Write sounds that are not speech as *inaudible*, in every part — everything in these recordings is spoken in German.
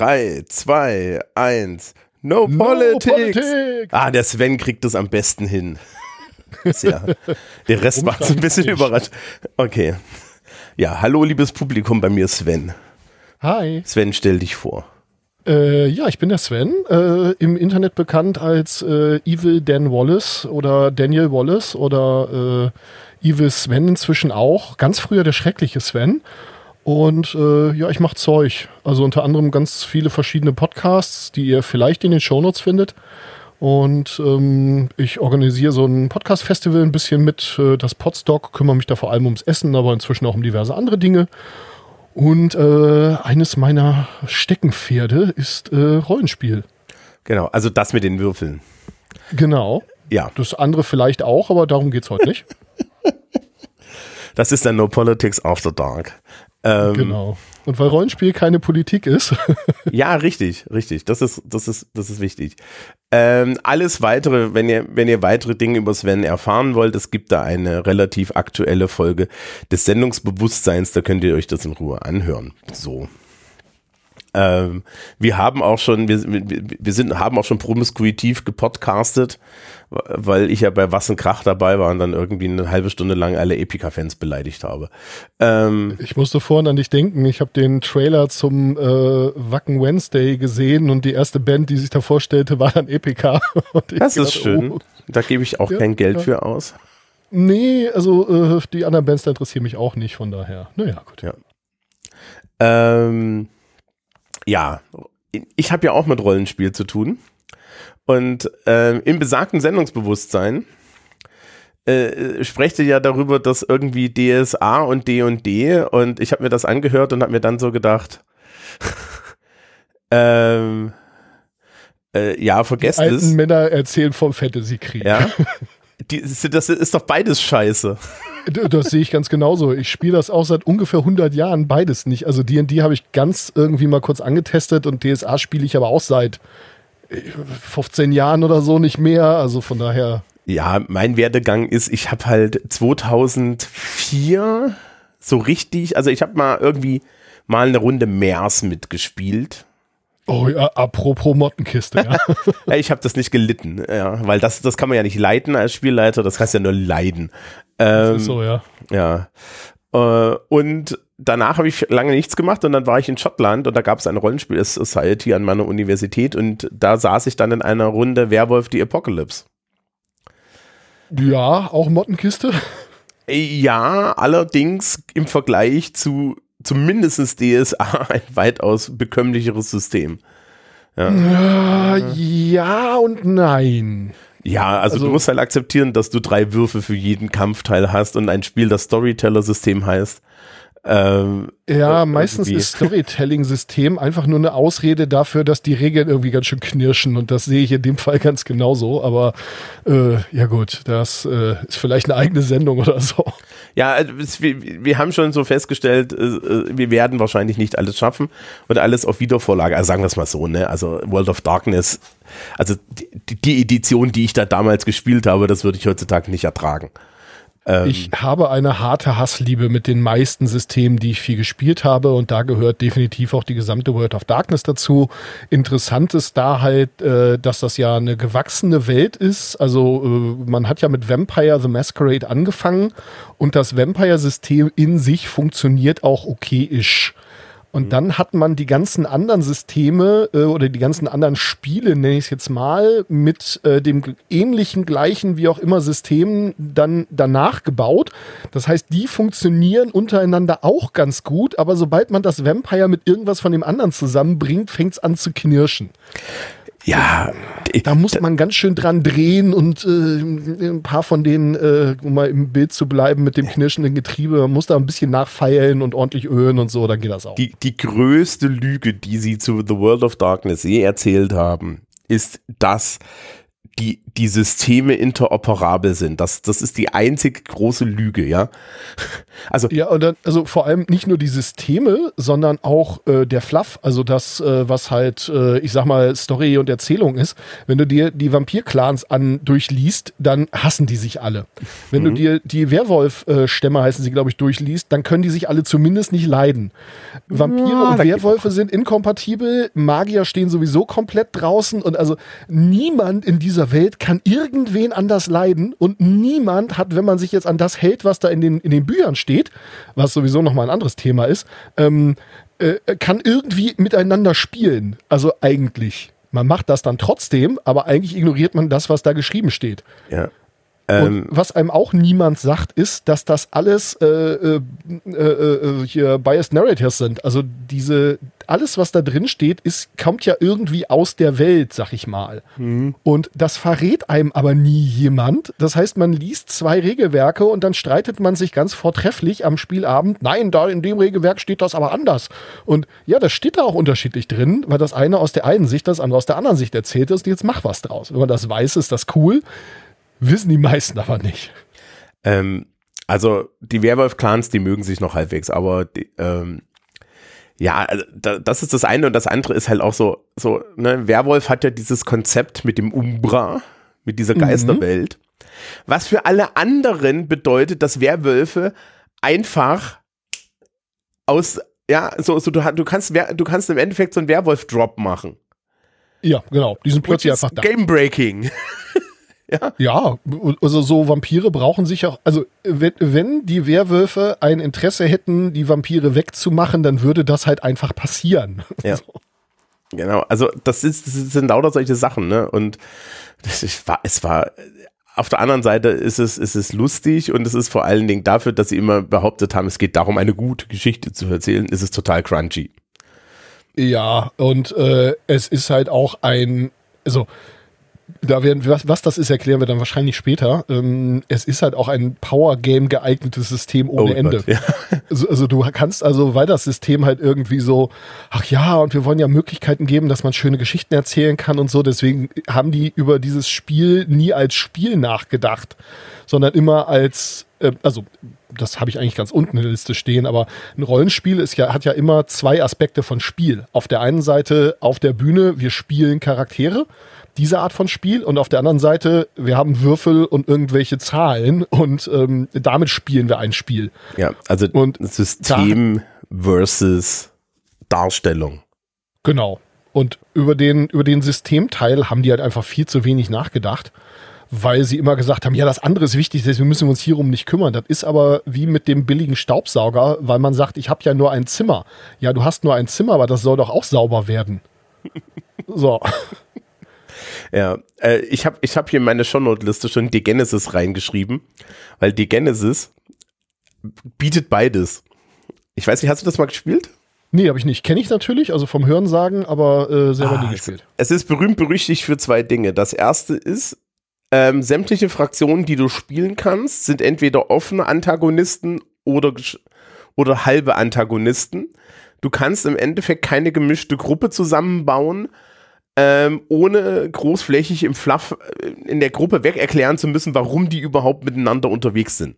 3, 2, 1. No, no politics. politics. Ah, der Sven kriegt das am besten hin. Sehr. Der Rest macht so ein bisschen überrascht. Okay. Ja, hallo liebes Publikum, bei mir Sven. Hi. Sven, stell dich vor. Äh, ja, ich bin der Sven, äh, im Internet bekannt als äh, Evil Dan Wallace oder Daniel Wallace oder äh, Evil Sven inzwischen auch. Ganz früher der schreckliche Sven. Und äh, ja, ich mache Zeug. Also unter anderem ganz viele verschiedene Podcasts, die ihr vielleicht in den Shownotes findet. Und ähm, ich organisiere so ein Podcast-Festival ein bisschen mit. Äh, das Podstock kümmere mich da vor allem ums Essen, aber inzwischen auch um diverse andere Dinge. Und äh, eines meiner Steckenpferde ist äh, Rollenspiel. Genau, also das mit den Würfeln. Genau. Ja. Das andere vielleicht auch, aber darum geht es heute nicht. *laughs* das ist dann No Politics After Dark. Ähm, genau. Und weil Rollenspiel keine Politik ist. *laughs* ja, richtig, richtig. Das ist, das ist, das ist wichtig. Ähm, alles weitere, wenn ihr, wenn ihr weitere Dinge über Sven erfahren wollt, es gibt da eine relativ aktuelle Folge des Sendungsbewusstseins, da könnt ihr euch das in Ruhe anhören. So. Ähm, wir haben auch schon, wir, wir sind, haben auch schon promiskuitiv gepodcastet, weil ich ja bei Was Krach dabei war und dann irgendwie eine halbe Stunde lang alle Epica-Fans beleidigt habe. Ähm, ich musste vorhin an dich denken. Ich habe den Trailer zum äh, Wacken Wednesday gesehen und die erste Band, die sich da vorstellte, war dann Epica. *laughs* das ist schön. Oh. Da gebe ich auch ja, kein Geld ja. für aus. Nee, also äh, die anderen Bands da interessieren mich auch nicht, von daher. Naja, gut. Ja. Ähm, ja, ich habe ja auch mit Rollenspiel zu tun. Und äh, im besagten Sendungsbewusstsein äh, sprecht ihr ja darüber, dass irgendwie DSA und D und D und ich habe mir das angehört und habe mir dann so gedacht, *laughs* ähm, äh, ja, vergesst Die alten es. Männer erzählen vom Fantasy-Krieg. Ja. *laughs* Die, das ist doch beides scheiße. Das sehe ich ganz genauso. Ich spiele das auch seit ungefähr 100 Jahren, beides nicht. Also D&D habe ich ganz irgendwie mal kurz angetestet und DSA spiele ich aber auch seit 15 äh, Jahren oder so nicht mehr. Also von daher. Ja, mein Werdegang ist, ich habe halt 2004 so richtig, also ich habe mal irgendwie mal eine Runde MERS mitgespielt. Oh ja, apropos Mottenkiste, ja. *laughs* ja ich habe das nicht gelitten, ja, weil das, das kann man ja nicht leiten als Spielleiter, das heißt ja nur leiden. Ähm, das ist so, ja. Ja. Äh, und danach habe ich lange nichts gemacht und dann war ich in Schottland und da gab es eine Rollenspiel-Society an meiner Universität und da saß ich dann in einer Runde Werwolf die Apocalypse. Ja, auch Mottenkiste. Ja, allerdings im Vergleich zu zumindest DSA *laughs* ein weitaus bekömmlicheres System. Ja. ja und nein. Ja, also, also, du musst halt akzeptieren, dass du drei Würfe für jeden Kampfteil hast und ein Spiel, das Storyteller-System heißt. Ähm, ja, meistens ist Storytelling-System einfach nur eine Ausrede dafür, dass die Regeln irgendwie ganz schön knirschen und das sehe ich in dem Fall ganz genauso. Aber äh, ja gut, das äh, ist vielleicht eine eigene Sendung oder so. Ja, äh, wir, wir haben schon so festgestellt, äh, äh, wir werden wahrscheinlich nicht alles schaffen und alles auf Wiedervorlage. Also sagen wir es mal so, ne? Also World of Darkness, also die, die Edition, die ich da damals gespielt habe, das würde ich heutzutage nicht ertragen. Ähm, ich habe eine harte Hassliebe mit den meisten Systemen, die ich viel gespielt habe und da gehört definitiv auch die gesamte World of Darkness dazu. Interessant ist da halt, äh, dass das ja eine gewachsene Welt ist. Also äh, man hat ja mit Vampire the Masquerade angefangen und das Vampire-System in sich funktioniert auch okayisch. Und mhm. dann hat man die ganzen anderen Systeme äh, oder die ganzen anderen Spiele, nenne ich es jetzt mal, mit äh, dem ähnlichen, gleichen, wie auch immer System dann danach gebaut. Das heißt, die funktionieren untereinander auch ganz gut, aber sobald man das Vampire mit irgendwas von dem anderen zusammenbringt, fängt es an zu knirschen. Ja, da muss man ganz schön dran drehen und äh, ein paar von denen, äh, um mal im Bild zu bleiben, mit dem knirschenden Getriebe, muss da ein bisschen nachfeilen und ordentlich ölen und so, dann geht das auch. Die, die größte Lüge, die sie zu The World of Darkness je erzählt haben, ist, dass die, die Systeme interoperabel sind. Das, das ist die einzige große Lüge, ja. *laughs* Also, ja, und dann, also vor allem nicht nur die Systeme, sondern auch äh, der Fluff, also das, äh, was halt, äh, ich sag mal, Story und Erzählung ist. Wenn du dir die Vampir-Clans an durchliest, dann hassen die sich alle. Wenn mhm. du dir die Werwolf-Stämme, heißen sie, glaube ich, durchliest, dann können die sich alle zumindest nicht leiden. Vampire ja, und Werwölfe sind inkompatibel, Magier stehen sowieso komplett draußen und also niemand in dieser Welt kann irgendwen anders leiden und niemand hat, wenn man sich jetzt an das hält, was da in den, in den Büchern steht, was sowieso nochmal ein anderes Thema ist, ähm, äh, kann irgendwie miteinander spielen. Also eigentlich. Man macht das dann trotzdem, aber eigentlich ignoriert man das, was da geschrieben steht. Ja. Und ähm, was einem auch niemand sagt, ist, dass das alles äh, äh, äh, äh, hier Biased Narratives sind. Also diese, alles, was da drin steht, ist, kommt ja irgendwie aus der Welt, sag ich mal. Mhm. Und das verrät einem aber nie jemand. Das heißt, man liest zwei Regelwerke und dann streitet man sich ganz vortrefflich am Spielabend. Nein, da in dem Regelwerk steht das aber anders. Und ja, das steht da auch unterschiedlich drin, weil das eine aus der einen Sicht, das andere aus der anderen Sicht erzählt ist. Jetzt mach was draus. Wenn man das weiß, ist das cool. Wissen die meisten aber nicht. Ähm, also die Werwolf-Clans, die mögen sich noch halbwegs, aber die, ähm, ja, also da, das ist das eine und das andere ist halt auch so, so, ne, Werwolf hat ja dieses Konzept mit dem Umbra, mit dieser mhm. Geisterwelt, mhm. was für alle anderen bedeutet, dass Werwölfe einfach aus, ja, so, so du, du kannst, du kannst im Endeffekt so einen Werwolf-Drop machen. Ja, genau. Die sind plötzlich einfach da. Game Breaking. Ja. ja, also so Vampire brauchen sich auch, also wenn, wenn die Werwölfe ein Interesse hätten, die Vampire wegzumachen, dann würde das halt einfach passieren. Ja. *laughs* So. Genau, also das, ist, das sind lauter solche Sachen, ne? Und das war, es war, auf der anderen Seite ist es, ist es lustig und es ist vor allen Dingen dafür, dass sie immer behauptet haben, es geht darum, eine gute Geschichte zu erzählen, ist es total crunchy. Ja, und äh, es ist halt auch ein, also da werden, was, was das ist, erklären wir dann wahrscheinlich später. Ähm, es ist halt auch ein Power-Game geeignetes System ohne oh Ende. Gott, ja. *laughs* also, also, du kannst also, weil das System halt irgendwie so, ach ja, und wir wollen ja Möglichkeiten geben, dass man schöne Geschichten erzählen kann und so. Deswegen haben die über dieses Spiel nie als Spiel nachgedacht, sondern immer als, äh, also das habe ich eigentlich ganz unten in der Liste stehen, aber ein Rollenspiel ist ja, hat ja immer zwei Aspekte von Spiel. Auf der einen Seite auf der Bühne, wir spielen Charaktere diese Art von Spiel und auf der anderen Seite, wir haben Würfel und irgendwelche Zahlen und ähm, damit spielen wir ein Spiel. Ja, also und System versus Darstellung. Genau. Und über den, über den Systemteil haben die halt einfach viel zu wenig nachgedacht, weil sie immer gesagt haben, ja, das andere ist wichtig, deswegen müssen wir uns hierum nicht kümmern. Das ist aber wie mit dem billigen Staubsauger, weil man sagt, ich habe ja nur ein Zimmer. Ja, du hast nur ein Zimmer, aber das soll doch auch sauber werden. So. Ja, äh, ich habe ich hab hier in meine Shownote-Liste schon die Genesis reingeschrieben, weil die Genesis bietet beides. Ich weiß nicht, hast du das mal gespielt? Nee, habe ich nicht. Kenne ich natürlich, also vom Hören sagen, aber äh, selber ah, nie gespielt. Es, es ist berühmt berüchtigt für zwei Dinge. Das erste ist, ähm, sämtliche Fraktionen, die du spielen kannst, sind entweder offene Antagonisten oder, oder halbe Antagonisten. Du kannst im Endeffekt keine gemischte Gruppe zusammenbauen, ähm, ohne großflächig im Fluff äh, in der Gruppe weg erklären zu müssen, warum die überhaupt miteinander unterwegs sind.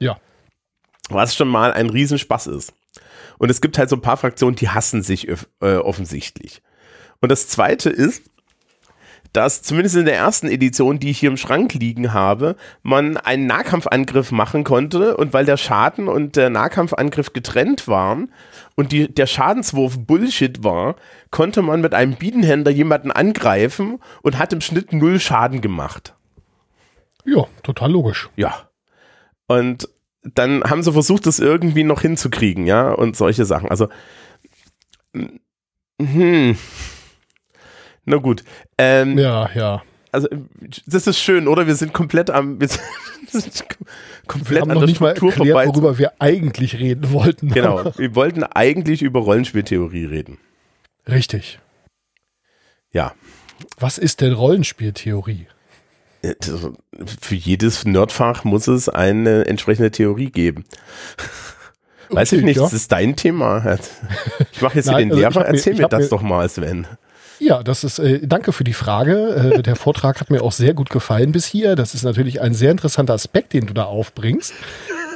Ja. Was schon mal ein Riesenspaß ist. Und es gibt halt so ein paar Fraktionen, die hassen sich äh, offensichtlich. Und das zweite ist, dass zumindest in der ersten Edition, die ich hier im Schrank liegen habe, man einen Nahkampfangriff machen konnte und weil der Schaden und der Nahkampfangriff getrennt waren, und die, der Schadenswurf Bullshit war, konnte man mit einem Bienenhändler jemanden angreifen und hat im Schnitt null Schaden gemacht. Ja, total logisch. Ja. Und dann haben sie versucht, das irgendwie noch hinzukriegen, ja, und solche Sachen. Also, hm. Na gut. Ähm, ja, ja also das ist schön, oder? Wir sind komplett am, wir sind *laughs* komplett wir haben an noch der nicht Struktur mal erklärt, vorbei. worüber wir eigentlich reden wollten. Genau, *laughs* wir wollten eigentlich über Rollenspieltheorie reden. Richtig. Ja. Was ist denn Rollenspieltheorie? Äh, für jedes Nerdfach muss es eine entsprechende Theorie geben. *laughs* Weiß okay, ich nicht, ja. das ist dein Thema. Ich mache jetzt Nein, hier den also Lehrer, erzähl mir, mir das mir, doch mal, Sven. Ja, das ist, äh, danke für die Frage. Äh, der Vortrag hat mir auch sehr gut gefallen bis hier. Das ist natürlich ein sehr interessanter Aspekt, den du da aufbringst.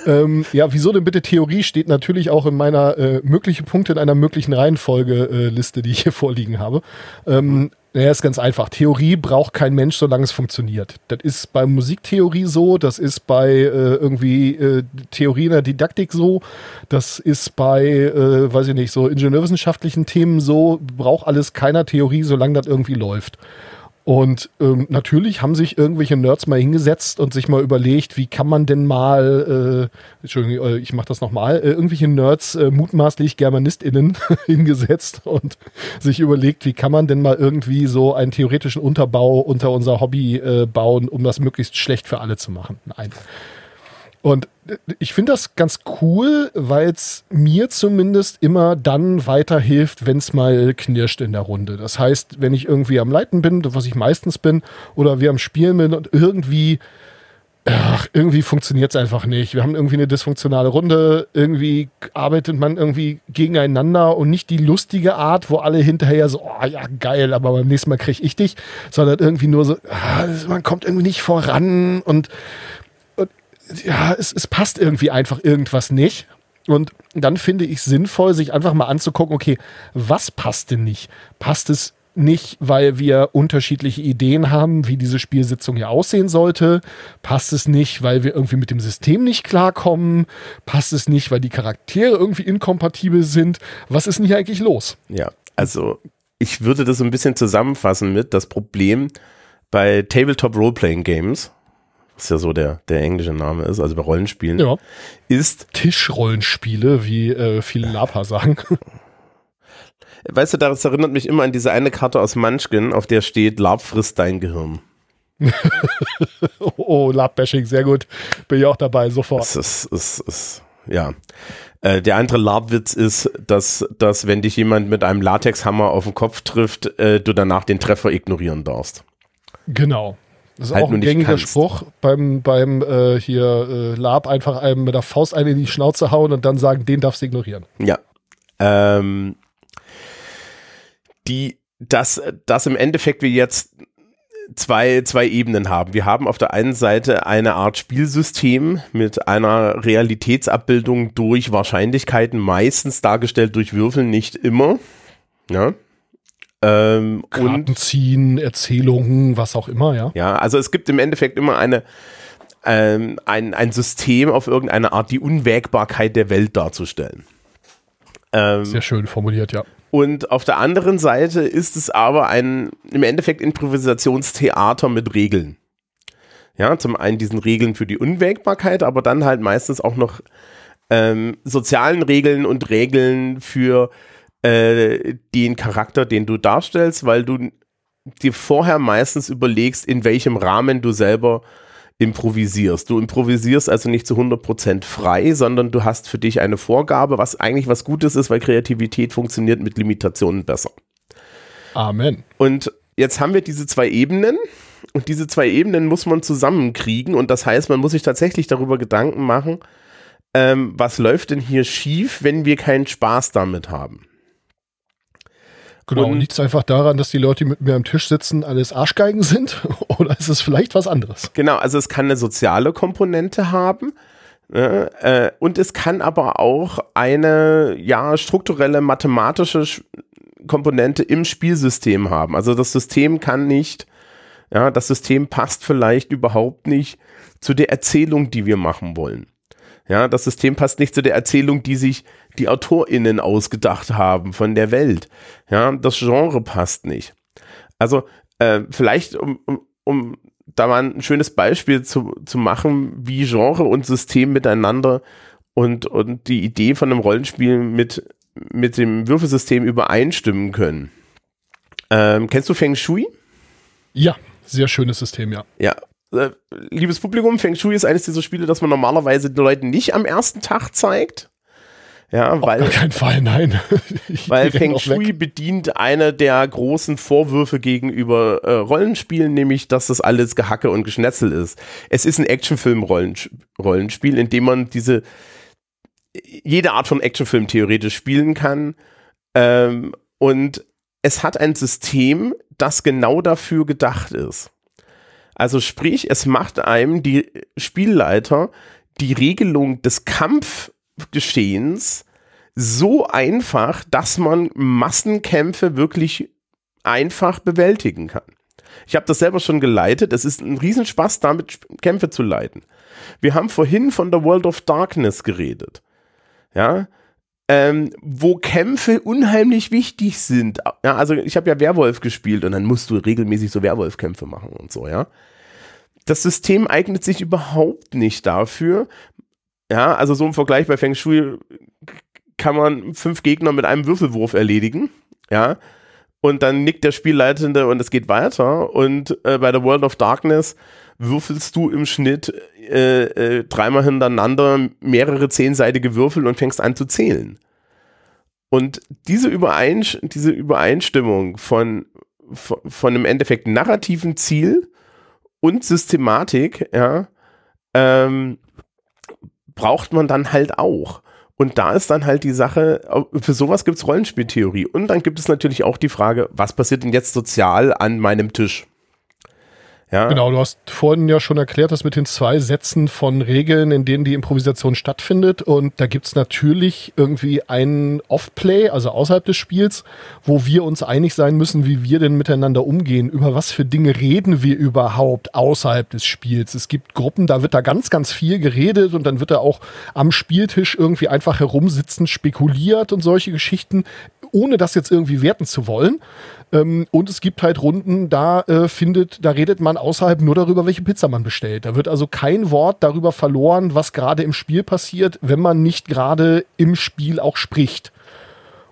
Ähm, ja, wieso denn bitte Theorie steht natürlich auch in meiner äh, mögliche Punkte in einer möglichen Reihenfolge-Liste, äh, die ich hier vorliegen habe. Ähm, naja, ist ganz einfach. Theorie braucht kein Mensch, solange es funktioniert. Das ist bei Musiktheorie so, das ist bei äh, irgendwie äh, Theorie in der Didaktik so, das ist bei, äh, weiß ich nicht, so ingenieurwissenschaftlichen Themen so, braucht alles keiner Theorie, solange das irgendwie läuft. Und ähm, natürlich haben sich irgendwelche Nerds mal hingesetzt und sich mal überlegt, wie kann man denn mal, äh, Entschuldigung, äh, ich mache das nochmal, äh, irgendwelche Nerds, äh, mutmaßlich GermanistInnen, *laughs* hingesetzt und sich überlegt, wie kann man denn mal irgendwie so einen theoretischen Unterbau unter unser Hobby äh, bauen, um das möglichst schlecht für alle zu machen. Nein. Und ich finde das ganz cool, weil es mir zumindest immer dann weiterhilft, wenn es mal knirscht in der Runde. Das heißt, wenn ich irgendwie am Leiten bin, was ich meistens bin, oder wir am Spielen bin und irgendwie, irgendwie funktioniert es einfach nicht. Wir haben irgendwie eine dysfunktionale Runde, irgendwie arbeitet man irgendwie gegeneinander und nicht die lustige Art, wo alle hinterher so, oh ja, geil, aber beim nächsten Mal kriege ich dich, sondern irgendwie nur so, ah, man kommt irgendwie nicht voran und ja, es, es passt irgendwie einfach irgendwas nicht. Und dann finde ich sinnvoll, sich einfach mal anzugucken, okay, was passt denn nicht? Passt es nicht, weil wir unterschiedliche Ideen haben, wie diese Spielsitzung hier aussehen sollte? Passt es nicht, weil wir irgendwie mit dem System nicht klarkommen? Passt es nicht, weil die Charaktere irgendwie inkompatibel sind? Was ist denn hier eigentlich los? Ja, also ich würde das so ein bisschen zusammenfassen mit das Problem bei Tabletop Roleplaying Games was ja so der, der englische Name ist, also bei Rollenspielen, ja. ist Tischrollenspiele, wie äh, viele Lapa sagen. *laughs* Weißt du, das erinnert mich immer an diese eine Karte aus Munchkin, auf der steht, Lab frisst dein Gehirn. *laughs* oh, Lab-Bashing, sehr gut. Bin ich auch dabei, sofort. Es ist, es ist, ja. Äh, der andere Labwitz ist, dass, dass wenn dich jemand mit einem Latexhammer auf den Kopf trifft, äh, du danach den Treffer ignorieren darfst. Genau. Das ist halt auch ein gängiger kannst. Spruch beim, beim äh, hier äh, Lab einfach einem mit der Faust eine in die Schnauze hauen und dann sagen, den darfst du ignorieren. Ja. Ähm, die, dass, dass im Endeffekt wir jetzt zwei, zwei Ebenen haben. Wir haben auf der einen Seite eine Art Spielsystem mit einer Realitätsabbildung durch Wahrscheinlichkeiten, meistens dargestellt durch Würfel, nicht immer. Ja. Ähm, Karten und, ziehen, Erzählungen, was auch immer, ja. Ja, also es gibt im Endeffekt immer eine, ähm, ein, ein System auf irgendeine Art, die Unwägbarkeit der Welt darzustellen. Ähm, Sehr schön formuliert, ja. Und auf der anderen Seite ist es aber ein im Endeffekt Improvisationstheater mit Regeln. Ja, zum einen diesen Regeln für die Unwägbarkeit, aber dann halt meistens auch noch ähm, sozialen Regeln und Regeln für äh, den Charakter, den du darstellst, weil du dir vorher meistens überlegst, in welchem Rahmen du selber improvisierst. Du improvisierst also nicht zu 100% frei, sondern du hast für dich eine Vorgabe, was eigentlich was Gutes ist, weil Kreativität funktioniert mit Limitationen besser. Amen. Und jetzt haben wir diese zwei Ebenen und diese zwei Ebenen muss man zusammenkriegen und das heißt, man muss sich tatsächlich darüber Gedanken machen, ähm, was läuft denn hier schief, wenn wir keinen Spaß damit haben. Genau, und liegt es einfach daran, dass die Leute, die mit mir am Tisch sitzen, alles Arschgeigen sind? *laughs* Oder ist es vielleicht was anderes? Genau, also es kann eine soziale Komponente haben. Ne, äh, und es kann aber auch eine ja strukturelle mathematische Komponente im Spielsystem haben. Also das System kann nicht, ja, das System passt vielleicht überhaupt nicht zu der Erzählung, die wir machen wollen. Ja, das System passt nicht zu der Erzählung, die sich die AutorInnen ausgedacht haben von der Welt. Ja, das Genre passt nicht. Also, äh, vielleicht, um, um, um da mal ein schönes Beispiel zu, zu machen, wie Genre und System miteinander und, und die Idee von einem Rollenspiel mit, mit dem Würfelsystem übereinstimmen können. Ähm, kennst du Feng Shui? Ja, sehr schönes System, ja. Ja, äh, liebes Publikum, Feng Shui ist eines dieser Spiele, das man normalerweise den Leuten nicht am ersten Tag zeigt. Ja, weil, Auf keinen Fall, nein. *laughs* weil Feng Shui bedient eine der großen Vorwürfe gegenüber äh, Rollenspielen, nämlich, dass das alles Gehacke und Geschnetzel ist. Es ist ein Actionfilm-Rollenspiel, in dem man diese jede Art von Actionfilm theoretisch spielen kann. Ähm, und es hat ein System, das genau dafür gedacht ist. Also sprich, es macht einem die Spielleiter die Regelung des Kampfgeschehens so einfach, dass man Massenkämpfe wirklich einfach bewältigen kann. Ich habe das selber schon geleitet. Es ist ein Riesenspaß, damit Kämpfe zu leiten. Wir haben vorhin von der World of Darkness geredet. Ja, ähm, wo Kämpfe unheimlich wichtig sind. Ja, also ich habe ja Werwolf gespielt und dann musst du regelmäßig so Werwolf-Kämpfe machen und so, ja. Das System eignet sich überhaupt nicht dafür. Ja, also so im Vergleich bei Feng Shui kann man fünf Gegner mit einem Würfelwurf erledigen, ja. Und dann nickt der Spielleitende und es geht weiter. Und äh, bei der World of Darkness würfelst du im Schnitt äh, äh, dreimal hintereinander mehrere zehnseitige Würfel und fängst an zu zählen. Und diese, Übereinsch diese Übereinstimmung von, von, von einem Endeffekt narrativen Ziel und Systematik, ja, ähm, braucht man dann halt auch. Und da ist dann halt die Sache, für sowas gibt es Rollenspieltheorie. Und dann gibt es natürlich auch die Frage, was passiert denn jetzt sozial an meinem Tisch? Ja. Genau, du hast vorhin ja schon erklärt, das mit den zwei Sätzen von Regeln, in denen die Improvisation stattfindet. Und da gibt's natürlich irgendwie einen Off-Play, also außerhalb des Spiels, wo wir uns einig sein müssen, wie wir denn miteinander umgehen. Über was für Dinge reden wir überhaupt außerhalb des Spiels? Es gibt Gruppen, da wird da ganz, ganz viel geredet und dann wird da auch am Spieltisch irgendwie einfach herumsitzen, spekuliert und solche Geschichten, ohne das jetzt irgendwie werten zu wollen. Ähm, und es gibt halt Runden, da äh, findet, da redet man außerhalb nur darüber, welche Pizza man bestellt. Da wird also kein Wort darüber verloren, was gerade im Spiel passiert, wenn man nicht gerade im Spiel auch spricht.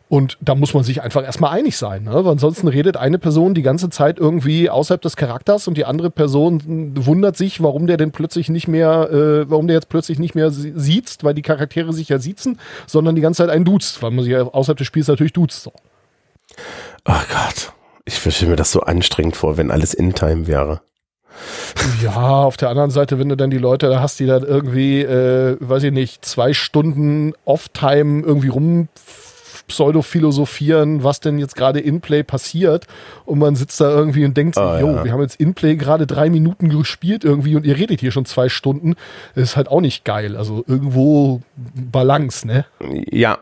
Und da muss man sich einfach erstmal einig sein. Ne? Weil ansonsten redet eine Person die ganze Zeit irgendwie außerhalb des Charakters und die andere Person wundert sich, warum der denn plötzlich nicht mehr, äh, warum der jetzt plötzlich nicht mehr sieht, weil die Charaktere sich ja siezen, sondern die ganze Zeit einen duzt, weil man sich ja außerhalb des Spiels natürlich duzt. So. Ach Gott, ich stelle mir das so anstrengend vor, wenn alles in-time wäre. Ja, auf der anderen Seite, wenn du dann die Leute hast, die dann irgendwie, äh, weiß ich nicht, zwei Stunden Off-Time irgendwie rum pseudo-philosophieren, was denn jetzt gerade in-Play passiert. Und man sitzt da irgendwie und denkt, oh, jo, ja. wir haben jetzt in-Play gerade drei Minuten gespielt irgendwie und ihr redet hier schon zwei Stunden. Das ist halt auch nicht geil. Also irgendwo Balance, ne? Ja,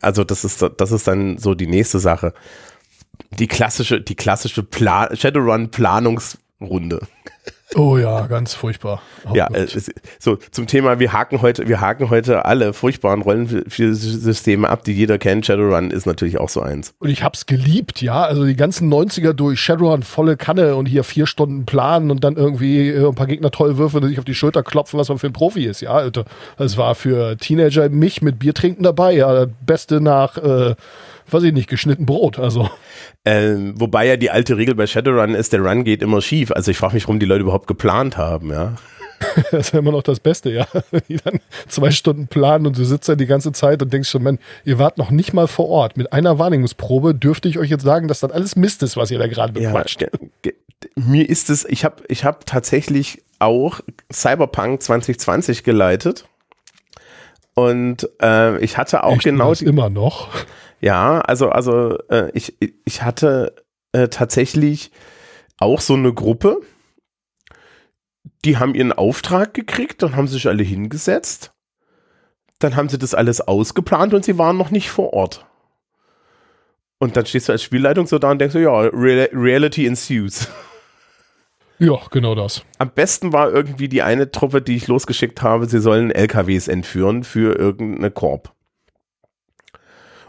also das ist, das ist dann so die nächste Sache die klassische, die klassische Pla Shadowrun-Planungsrunde. Oh ja, ganz furchtbar. Oh ja, äh, so zum Thema, wir haken heute, wir haken heute alle furchtbaren Rollenspielsysteme ab, die jeder kennt. Shadowrun ist natürlich auch so eins. Und ich hab's geliebt, ja. Also die ganzen 90er durch Shadowrun volle Kanne und hier vier Stunden planen und dann irgendwie äh, ein paar Gegner toll würfeln und sich auf die Schulter klopfen, was man für ein Profi ist, ja. Also, es war für Teenager mich mit Bier trinken dabei, ja. Beste nach äh, weiß ich nicht, geschnitten Brot. Also. Ähm, wobei ja die alte Regel bei Shadowrun ist, der Run geht immer schief. Also ich frage mich, warum die Leute überhaupt geplant haben, ja. *laughs* das ist ja immer noch das Beste, ja. *laughs* Die dann zwei Stunden planen und du sitzt da die ganze Zeit und denkst schon, man, ihr wart noch nicht mal vor Ort. Mit einer Wahrnehmungsprobe dürfte ich euch jetzt sagen, dass das alles Mist ist, was ihr da gerade bequatscht. Ja, mir ist es, ich habe ich hab tatsächlich auch Cyberpunk 2020 geleitet. Und äh, ich hatte auch ich genau. immer noch. Ja, also, also äh, ich, ich hatte äh, tatsächlich auch so eine Gruppe, die haben ihren Auftrag gekriegt, dann haben sich alle hingesetzt, dann haben sie das alles ausgeplant und sie waren noch nicht vor Ort. Und dann stehst du als Spielleitung so da und denkst so, ja, Real Reality ensues. Ja, genau das. Am besten war irgendwie die eine Truppe, die ich losgeschickt habe, sie sollen LKWs entführen für irgendeine Korb.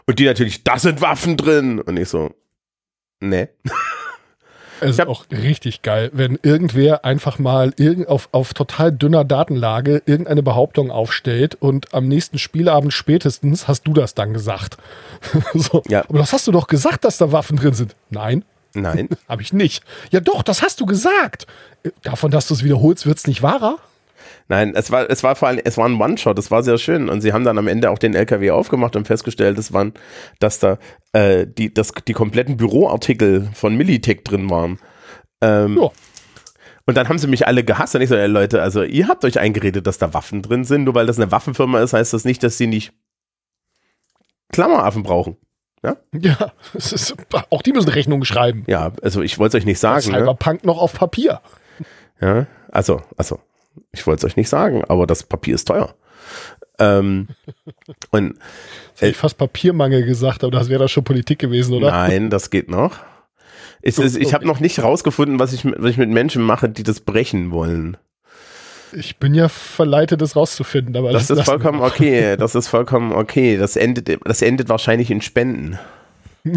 Und die natürlich, da sind Waffen drin. Und ich so, ne. *laughs* Es ist auch richtig geil, wenn irgendwer einfach mal irgend auf, auf total dünner Datenlage irgendeine Behauptung aufstellt und am nächsten Spielabend spätestens hast du das dann gesagt. *laughs* so. ja. Aber das hast du doch gesagt, dass da Waffen drin sind. Nein. Nein. *laughs* Habe ich nicht. Ja doch, das hast du gesagt. Davon, dass du es wiederholst, wird es nicht wahrer? Nein, es war, es war vor allem, es war ein One-Shot, es war sehr schön. Und sie haben dann am Ende auch den LKW aufgemacht und festgestellt, dass, waren, dass da äh, die, dass die kompletten Büroartikel von Militech drin waren. Ähm, ja. Und dann haben sie mich alle gehasst. Und ich so, ey Leute, also ihr habt euch eingeredet, dass da Waffen drin sind. Nur weil das eine Waffenfirma ist, heißt das nicht, dass sie nicht Klammeraffen brauchen. Ja, ja ist, auch die müssen Rechnungen schreiben. Ja, also ich wollte es euch nicht sagen. Cyberpunk ne? noch auf Papier. Ja, also, also, ich wollte es euch nicht sagen, aber das Papier ist teuer. Ähm, *laughs* und Jetzt hätte ich fast Papiermangel gesagt, aber das wäre da schon Politik gewesen, oder? Nein, das geht noch. Ich, so, ich habe noch nicht rausgefunden, was ich, was ich mit Menschen mache, die das brechen wollen. Ich bin ja verleitet, das rauszufinden, aber das, das ist vollkommen okay. Das ist vollkommen okay. Das endet, das endet wahrscheinlich in Spenden.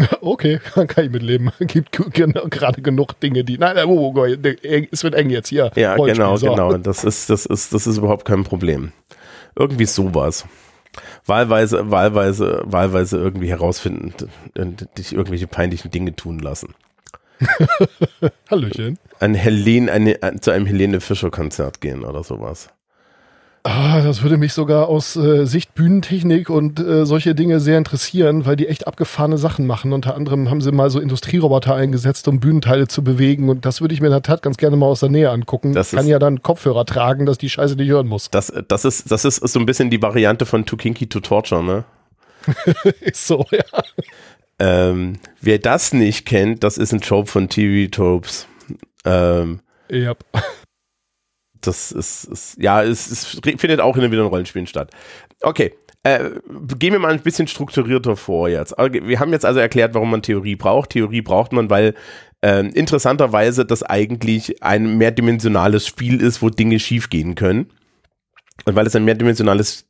*laughs* Okay, *laughs* dann kann ich mitleben. *laughs* Gibt gerade genug Dinge, die. Nein, oh, oh, oh, es wird eng jetzt hier. Ja, genau, so. genau. Das ist, das ist, das ist überhaupt kein Problem. Irgendwie sowas. Wahlweise, wahlweise, wahlweise irgendwie herausfinden, dich irgendwelche peinlichen Dinge tun lassen. Hallöchen. An Helene, eine, zu einem Helene Fischer Konzert gehen oder sowas. Ah, das würde mich sogar aus äh, Sicht Bühnentechnik und äh, solche Dinge sehr interessieren, weil die echt abgefahrene Sachen machen. Unter anderem haben sie mal so Industrieroboter eingesetzt, um Bühnenteile zu bewegen. Und das würde ich mir in der Tat ganz gerne mal aus der Nähe angucken. Das Kann ja dann Kopfhörer tragen, dass die Scheiße nicht hören muss. Das, das, ist, das ist so ein bisschen die Variante von Too Kinky to Torture, ne? *laughs* ist so, ja. Ähm, wer das nicht kennt, das ist ein Trope von TV Tropes. Ähm, yep. Das ist, ist ja, es, es, findet auch in den Rollenspielen statt. Okay, äh, gehen wir mal ein bisschen strukturierter vor jetzt. Wir haben jetzt also erklärt, warum man Theorie braucht. Theorie braucht man, weil äh, interessanterweise das eigentlich ein mehrdimensionales Spiel ist, wo Dinge schiefgehen können. Und weil es ein mehrdimensionales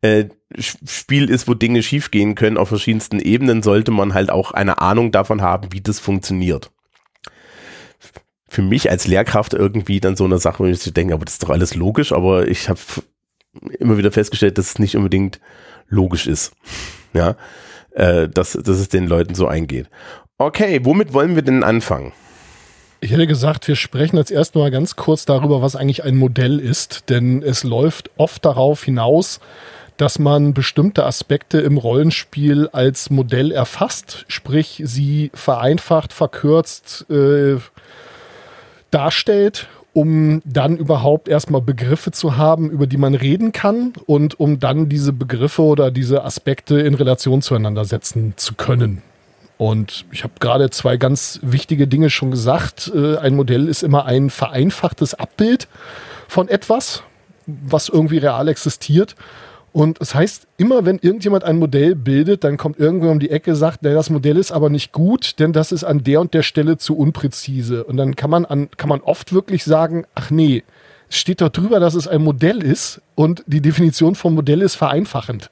äh, Spiel ist, wo Dinge schiefgehen können auf verschiedensten Ebenen, sollte man halt auch eine Ahnung davon haben, wie das funktioniert. Für mich als Lehrkraft irgendwie dann so eine Sache, wo ich denke, aber das ist doch alles logisch, aber ich habe immer wieder festgestellt, dass es nicht unbedingt logisch ist. Ja, äh, dass, dass es den Leuten so eingeht. Okay, womit wollen wir denn anfangen? Ich hätte gesagt, wir sprechen jetzt erstmal ganz kurz darüber, was eigentlich ein Modell ist, denn es läuft oft darauf hinaus, dass man bestimmte Aspekte im Rollenspiel als Modell erfasst, sprich sie vereinfacht, verkürzt äh, darstellt, um dann überhaupt erstmal Begriffe zu haben, über die man reden kann und um dann diese Begriffe oder diese Aspekte in Relation zueinander setzen zu können. Und ich habe gerade zwei ganz wichtige Dinge schon gesagt. Äh, ein Modell ist immer ein vereinfachtes Abbild von etwas, was irgendwie real existiert. Und das heißt, immer wenn irgendjemand ein Modell bildet, dann kommt irgendwer um die Ecke, sagt, nee, das Modell ist aber nicht gut, denn das ist an der und der Stelle zu unpräzise. Und dann kann man, an, kann man oft wirklich sagen, ach nee, es steht dort drüber, dass es ein Modell ist und die Definition vom Modell ist vereinfachend.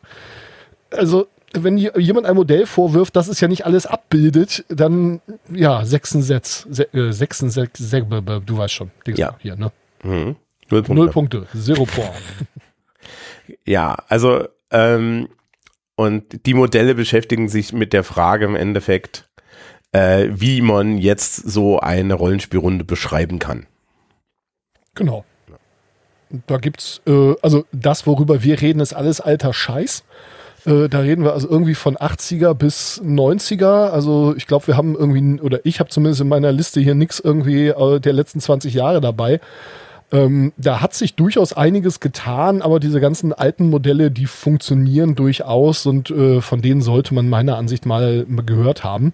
Also, wenn jemand ein Modell vorwirft, das es ja nicht alles abbildet, dann, ja, sechsten Sätze, äh, sechsten Sätze, du weißt schon, ja. hier, ne? Mhm. Null Punkte. Null Punkte, zero Point. *laughs* Ja, also ähm, und die Modelle beschäftigen sich mit der Frage im Endeffekt, äh, wie man jetzt so eine Rollenspielrunde beschreiben kann. Genau. Da gibt's, äh, also das, worüber wir reden, ist alles alter Scheiß. Äh, da reden wir also irgendwie von 80er bis 90er. Also ich glaube, wir haben irgendwie, oder ich habe zumindest in meiner Liste hier nichts irgendwie äh, der letzten 20 Jahre dabei. Ähm, da hat sich durchaus einiges getan, aber diese ganzen alten Modelle, die funktionieren durchaus und äh, von denen sollte man meiner Ansicht mal gehört haben.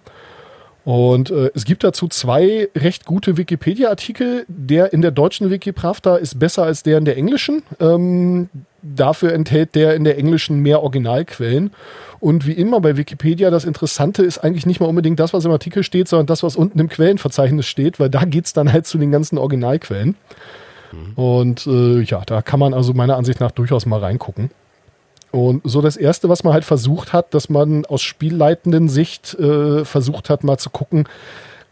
Und äh, es gibt dazu zwei recht gute Wikipedia-Artikel. Der in der deutschen Wikipravda ist besser als der in der englischen. Ähm, dafür enthält der in der englischen mehr Originalquellen. Und wie immer bei Wikipedia, das Interessante ist eigentlich nicht mal unbedingt das, was im Artikel steht, sondern das, was unten im Quellenverzeichnis steht, weil da geht's dann halt zu den ganzen Originalquellen. Und äh, ja, da kann man also meiner Ansicht nach durchaus mal reingucken. Und so das Erste, was man halt versucht hat, dass man aus spielleitenden Sicht äh, versucht hat, mal zu gucken,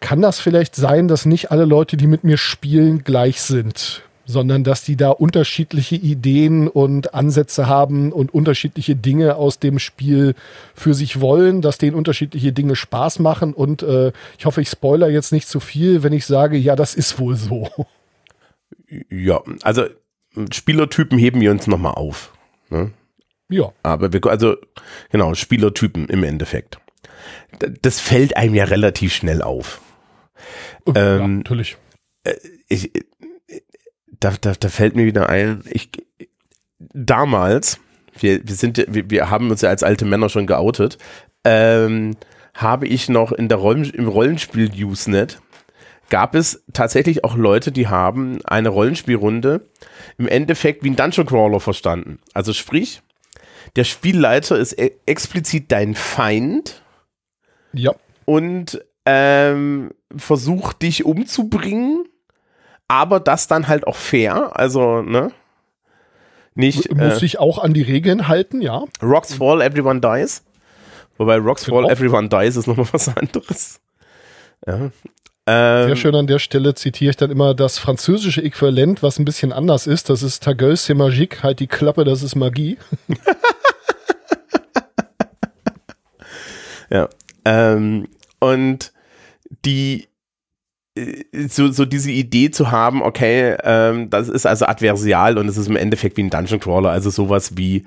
kann das vielleicht sein, dass nicht alle Leute, die mit mir spielen, gleich sind, sondern dass die da unterschiedliche Ideen und Ansätze haben und unterschiedliche Dinge aus dem Spiel für sich wollen, dass denen unterschiedliche Dinge Spaß machen. Und äh, ich hoffe, ich spoiler jetzt nicht zu viel, wenn ich sage, ja, das ist wohl so. Ja, also Spielertypen heben wir uns nochmal auf. Ne? Ja. Aber wir, also, genau, Spielertypen im Endeffekt. Das fällt einem ja relativ schnell auf. Ja, ähm, natürlich. Äh, ich, da, da, da fällt mir wieder ein, ich, damals, wir, wir sind, wir, wir haben uns ja als alte Männer schon geoutet, ähm, habe ich noch in der Rollen, im Rollenspiel Usenet gab es tatsächlich auch Leute, die haben eine Rollenspielrunde im Endeffekt wie ein Dungeon Crawler verstanden. Also sprich, der Spielleiter ist e explizit dein Feind. Ja. Und ähm, versucht dich umzubringen, aber das dann halt auch fair. Also, ne? Nicht, Muss äh, sich auch an die Regeln halten, ja. Rocks Fall, Everyone Dies. Wobei Rocks Fall, genau. Everyone Dies ist nochmal was *laughs* anderes. Ja. Ähm, Sehr schön an der Stelle zitiere ich dann immer das französische Äquivalent, was ein bisschen anders ist. Das ist Ta gueule, c'est magique, halt die Klappe, das ist Magie. *laughs* ja. Ähm, und die äh, so, so diese Idee zu haben, okay, ähm, das ist also adversial und es ist im Endeffekt wie ein Dungeon Crawler, also sowas wie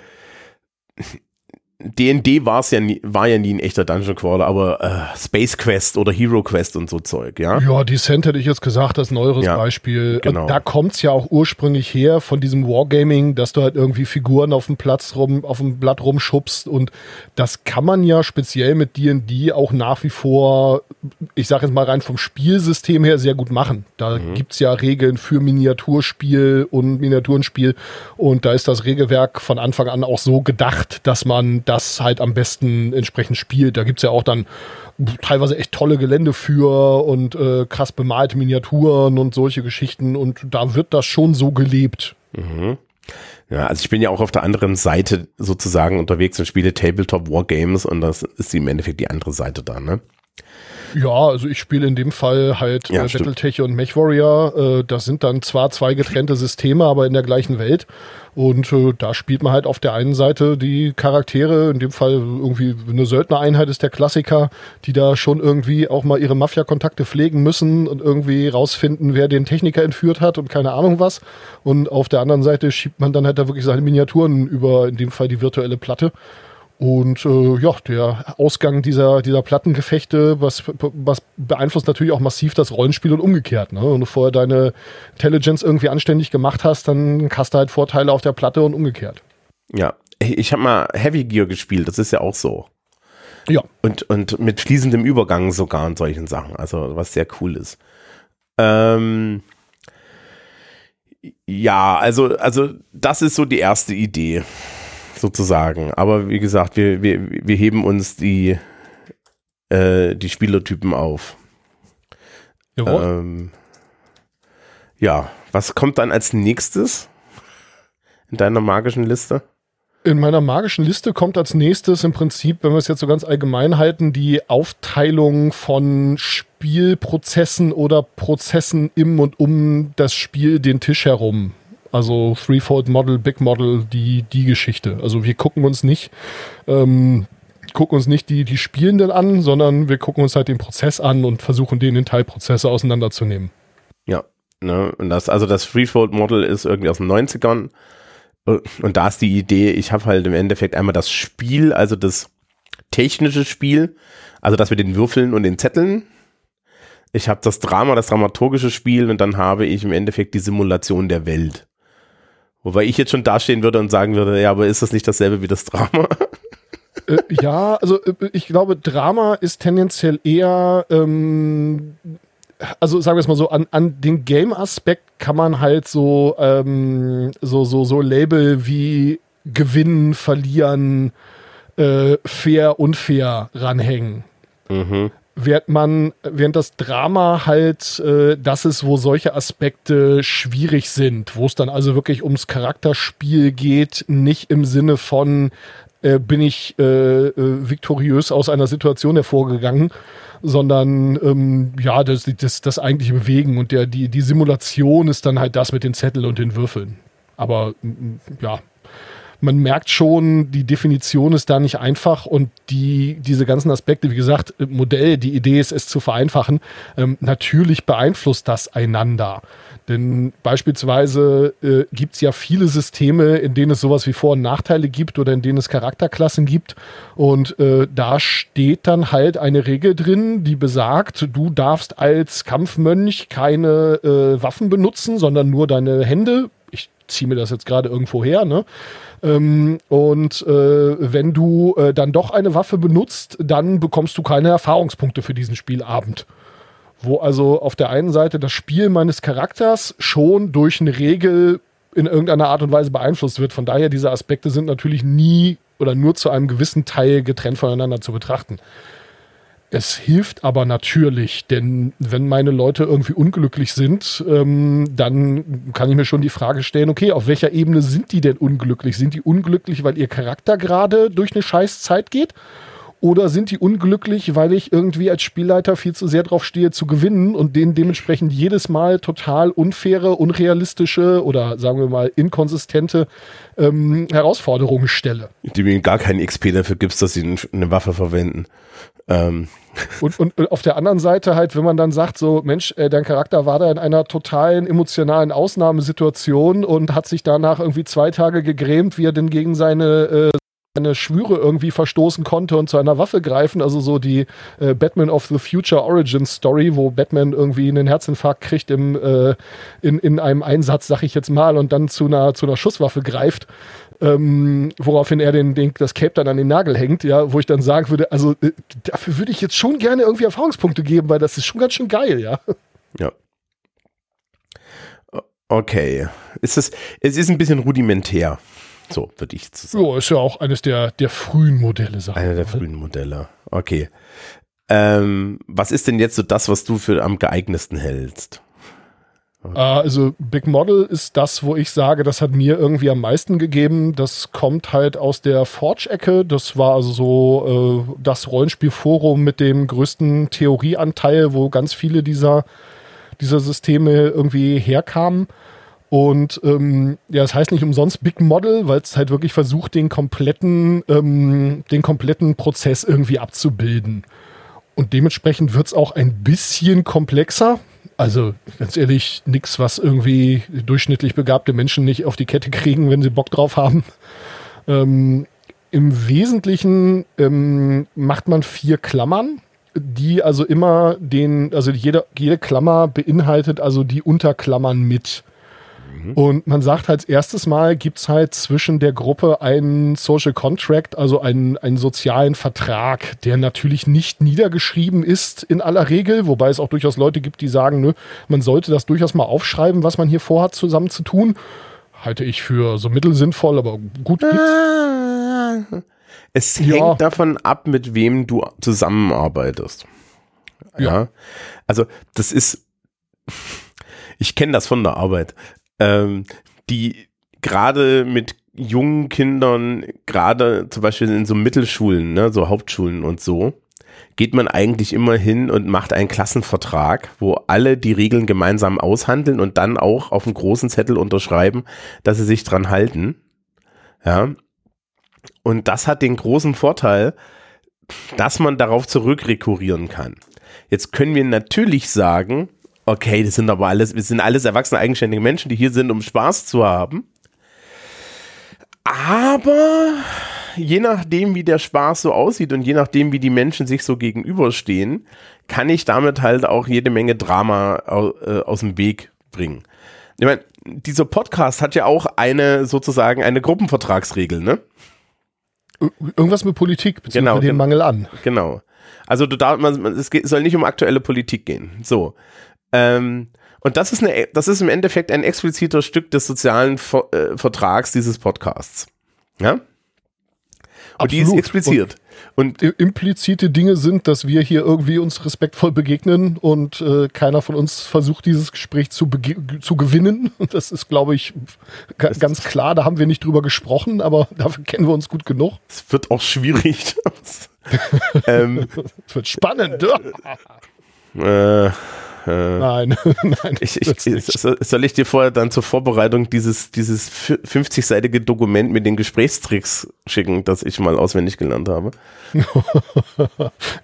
D&D war es ja nie, war ja nie ein echter Dungeon Crawler, aber äh, Space Quest oder Hero Quest und so Zeug, ja. Ja, Descent hätte ich jetzt gesagt, das neueres ja, Beispiel. Genau. Da kommt's ja auch ursprünglich her von diesem Wargaming, dass du halt irgendwie Figuren auf dem Platz rum, auf dem Blatt rumschubst und das kann man ja speziell mit D&D auch nach wie vor, ich sage jetzt mal rein vom Spielsystem her sehr gut machen. Da mhm. gibt's ja Regeln für Miniaturspiel und Miniaturenspiel und da ist das Regelwerk von Anfang an auch so gedacht, dass man das halt am besten entsprechend spielt. Da gibt es ja auch dann teilweise echt tolle Gelände für und äh, krass bemalte Miniaturen und solche Geschichten und da wird das schon so gelebt. Mhm. Ja, also ich bin ja auch auf der anderen Seite sozusagen unterwegs und spiele Tabletop Wargames und das ist im Endeffekt die andere Seite da, ne? Ja, also ich spiele in dem Fall halt ja, äh, Battletech und MechWarrior. Äh, das sind dann zwar zwei getrennte Systeme, aber in der gleichen Welt. Und äh, da spielt man halt auf der einen Seite die Charaktere, in dem Fall irgendwie eine Söldnereinheit ist der Klassiker, die da schon irgendwie auch mal ihre Mafia-Kontakte pflegen müssen und irgendwie rausfinden, wer den Techniker entführt hat und keine Ahnung was. Und auf der anderen Seite schiebt man dann halt da wirklich seine Miniaturen über, in dem Fall die virtuelle Platte. Und äh, ja, der Ausgang dieser, dieser Plattengefechte, was, was beeinflusst natürlich auch massiv das Rollenspiel und umgekehrt. Ne? Wenn du vorher deine Intelligence irgendwie anständig gemacht hast, dann hast du halt Vorteile auf der Platte und umgekehrt. Ja, ich habe mal Heavy Gear gespielt, das ist ja auch so. Ja. Und, und mit fließendem Übergang sogar und solchen Sachen, also was sehr cool ist. Ähm, ja, also, also das ist so die erste Idee sozusagen. Aber wie gesagt, wir, wir, wir heben uns die, äh, die Spielertypen auf. Ähm, ja, was kommt dann als nächstes in deiner magischen Liste? In meiner magischen Liste kommt als nächstes im Prinzip, wenn wir es jetzt so ganz allgemein halten, die Aufteilung von Spielprozessen oder Prozessen im und um das Spiel den Tisch herum. Also Threefold Model, Big Model, die, die Geschichte. Also wir gucken uns nicht, ähm, gucken uns nicht die, die Spielenden an, sondern wir gucken uns halt den Prozess an und versuchen den in Teilprozesse auseinanderzunehmen. Ja, ne, und das, also das Threefold Model ist irgendwie aus den 90ern. Und da ist die Idee, ich habe halt im Endeffekt einmal das Spiel, also das technische Spiel, also das mit den Würfeln und den Zetteln. Ich habe das Drama, das dramaturgische Spiel und dann habe ich im Endeffekt die Simulation der Welt. Wobei ich jetzt schon dastehen würde und sagen würde, ja, aber ist das nicht dasselbe wie das Drama? Äh, ja, also äh, ich glaube, Drama ist tendenziell eher, ähm, also sagen wir es mal so, an, an den Game-Aspekt kann man halt so, ähm, so, so, so Label wie gewinnen, verlieren, äh, fair, unfair ranhängen. Mhm während man, während das Drama halt äh, das ist, wo solche Aspekte schwierig sind, wo es dann also wirklich ums Charakterspiel geht, nicht im Sinne von äh, bin ich äh, äh, viktoriös aus einer Situation hervorgegangen, sondern ähm, ja, das, das, das eigentliche Bewegen und der, die, die Simulation ist dann halt das mit den Zetteln und den Würfeln. Aber ja, man merkt schon, die Definition ist da nicht einfach und die, diese ganzen Aspekte, wie gesagt, Modell, die Idee ist, es zu vereinfachen. Ähm, natürlich beeinflusst das einander. Denn beispielsweise äh, gibt es ja viele Systeme, in denen es sowas wie Vor- und Nachteile gibt oder in denen es Charakterklassen gibt. Und äh, da steht dann halt eine Regel drin, die besagt, du darfst als Kampfmönch keine äh, Waffen benutzen, sondern nur deine Hände. Ich ziehe mir das jetzt gerade irgendwo her, ne? Ähm, und äh, wenn du äh, dann doch eine Waffe benutzt, dann bekommst du keine Erfahrungspunkte für diesen Spielabend. Wo also auf der einen Seite das Spiel meines Charakters schon durch eine Regel in irgendeiner Art und Weise beeinflusst wird. Von daher, diese Aspekte sind natürlich nie oder nur zu einem gewissen Teil getrennt voneinander zu betrachten. Es hilft aber natürlich, denn wenn meine Leute irgendwie unglücklich sind, ähm, dann kann ich mir schon die Frage stellen, okay, auf welcher Ebene sind die denn unglücklich? Sind die unglücklich, weil ihr Charakter gerade durch eine Scheißzeit geht? Oder sind die unglücklich, weil ich irgendwie als Spielleiter viel zu sehr drauf stehe, zu gewinnen und denen dementsprechend jedes Mal total unfaire, unrealistische oder sagen wir mal inkonsistente ähm, Herausforderungen stelle? Die mir gar keinen XP dafür gibst, dass sie eine Waffe verwenden. Ähm. Und, und auf der anderen Seite halt, wenn man dann sagt, so, Mensch, äh, dein Charakter war da in einer totalen emotionalen Ausnahmesituation und hat sich danach irgendwie zwei Tage gegrämt, wie er denn gegen seine äh, seine Schwüre irgendwie verstoßen konnte und zu einer Waffe greifen. Also so die äh, Batman of the Future Origin Story, wo Batman irgendwie einen Herzinfarkt kriegt im, äh, in, in einem Einsatz, sag ich jetzt mal, und dann zu einer, zu einer Schusswaffe greift. Ähm, woraufhin er den, den, das Cape dann an den Nagel hängt, ja, wo ich dann sagen würde, also äh, dafür würde ich jetzt schon gerne irgendwie Erfahrungspunkte geben, weil das ist schon ganz schön geil, ja. Ja. Okay. Ist es, es ist ein bisschen rudimentär. So würde ich sagen. Ja, ist ja auch eines der, der frühen Modelle, sag Einer der frühen Modelle. Okay. Ähm, was ist denn jetzt so das, was du für am geeignetsten hältst? Ah, also Big Model ist das, wo ich sage, das hat mir irgendwie am meisten gegeben. Das kommt halt aus der Forge-Ecke. Das war also so äh, das Rollenspielforum mit dem größten Theorieanteil, wo ganz viele dieser, dieser Systeme irgendwie herkamen. Und ähm, ja, das heißt nicht umsonst Big Model, weil es halt wirklich versucht, den kompletten, ähm, den kompletten Prozess irgendwie abzubilden. Und dementsprechend wird es auch ein bisschen komplexer. Also ganz ehrlich, nichts, was irgendwie durchschnittlich begabte Menschen nicht auf die Kette kriegen, wenn sie Bock drauf haben. Ähm, Im Wesentlichen ähm, macht man vier Klammern, die also immer den, also jede, jede Klammer beinhaltet also die Unterklammern mit. Mhm. Und man sagt als erstes Mal, gibt es halt zwischen der Gruppe einen Social Contract, also einen, einen sozialen Vertrag, der natürlich nicht niedergeschrieben ist in aller Regel, wobei es auch durchaus Leute gibt, die sagen, nö, man sollte das durchaus mal aufschreiben, was man hier vorhat, zusammen zu tun. Halte ich für so mittelsinnvoll, aber gut gibt's. Es hängt ja. davon ab, mit wem du zusammenarbeitest. Ja. ja. Also, das ist, ich kenne das von der Arbeit ähm, die gerade mit jungen Kindern, gerade zum Beispiel in so Mittelschulen, ne, so Hauptschulen und so, geht man eigentlich immer hin und macht einen Klassenvertrag, wo alle die Regeln gemeinsam aushandeln und dann auch auf einem großen Zettel unterschreiben, dass sie sich dran halten. Ja. Und das hat den großen Vorteil, dass man darauf zurückrekurrieren kann. Jetzt können wir natürlich sagen, okay, das sind aber alles, wir sind alles erwachsene, eigenständige Menschen, die hier sind, um Spaß zu haben. Aber je nachdem, wie der Spaß so aussieht und je nachdem, wie die Menschen sich so gegenüberstehen, kann ich damit halt auch jede Menge Drama äh, aus dem Weg bringen. Ich meine, dieser Podcast hat ja auch eine sozusagen eine Gruppenvertragsregel, ne? Irgendwas mit Politik, beziehungsweise genau, den Mangel an. Genau. Also du darf, man, es soll nicht um aktuelle Politik gehen. So. Ähm, und das ist, eine, das ist im Endeffekt ein expliziter Stück des sozialen Ver, äh, Vertrags dieses Podcasts. Ja? Und Absolut. die ist expliziert. Und, und, implizite Dinge sind, dass wir hier irgendwie uns respektvoll begegnen und äh, keiner von uns versucht, dieses Gespräch zu, zu gewinnen. *laughs* Das ist, glaube ich, ganz klar. Da haben wir nicht drüber gesprochen, aber *laughs* dafür kennen wir uns gut genug. Es wird auch schwierig. *laughs* ähm, es wird spannend. äh, äh, nein, *laughs* nein. Ich, ich, soll ich dir vorher dann zur Vorbereitung dieses, dieses 50-seitige Dokument mit den Gesprächstricks schicken, das ich mal auswendig gelernt habe? *laughs*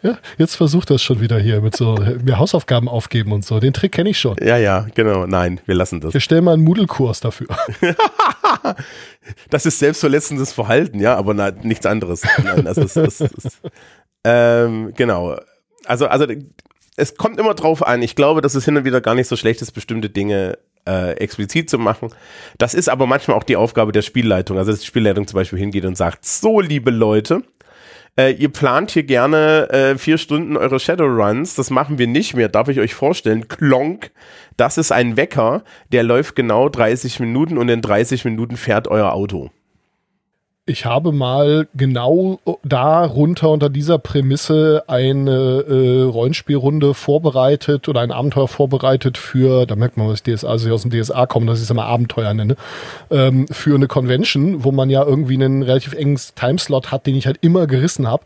ja, jetzt versucht das schon wieder hier mit so mir Hausaufgaben aufgeben und so. Den Trick kenne ich schon. Ja, ja, genau. Nein, wir lassen das. Wir stellen mal einen Moodle-Kurs dafür. *laughs* das ist selbstverletzendes Verhalten, ja, aber na, nichts anderes. Nein, das ist, das ist, ähm, genau. Also, also es kommt immer drauf an. Ich glaube, dass es hin und wieder gar nicht so schlecht ist, bestimmte Dinge äh, explizit zu machen. Das ist aber manchmal auch die Aufgabe der Spielleitung. Also dass die Spielleitung zum Beispiel hingeht und sagt, so liebe Leute, äh, ihr plant hier gerne äh, vier Stunden eure Shadowruns, das machen wir nicht mehr, darf ich euch vorstellen. Klonk, das ist ein Wecker, der läuft genau 30 Minuten und in 30 Minuten fährt euer Auto. Ich habe mal genau darunter unter dieser Prämisse eine äh, Rollenspielrunde vorbereitet oder ein Abenteuer vorbereitet für, da merkt man, was DSA, also ich aus dem DSA komme, dass ich es immer Abenteuer nenne, ähm, für eine Convention, wo man ja irgendwie einen relativ engen Timeslot hat, den ich halt immer gerissen habe.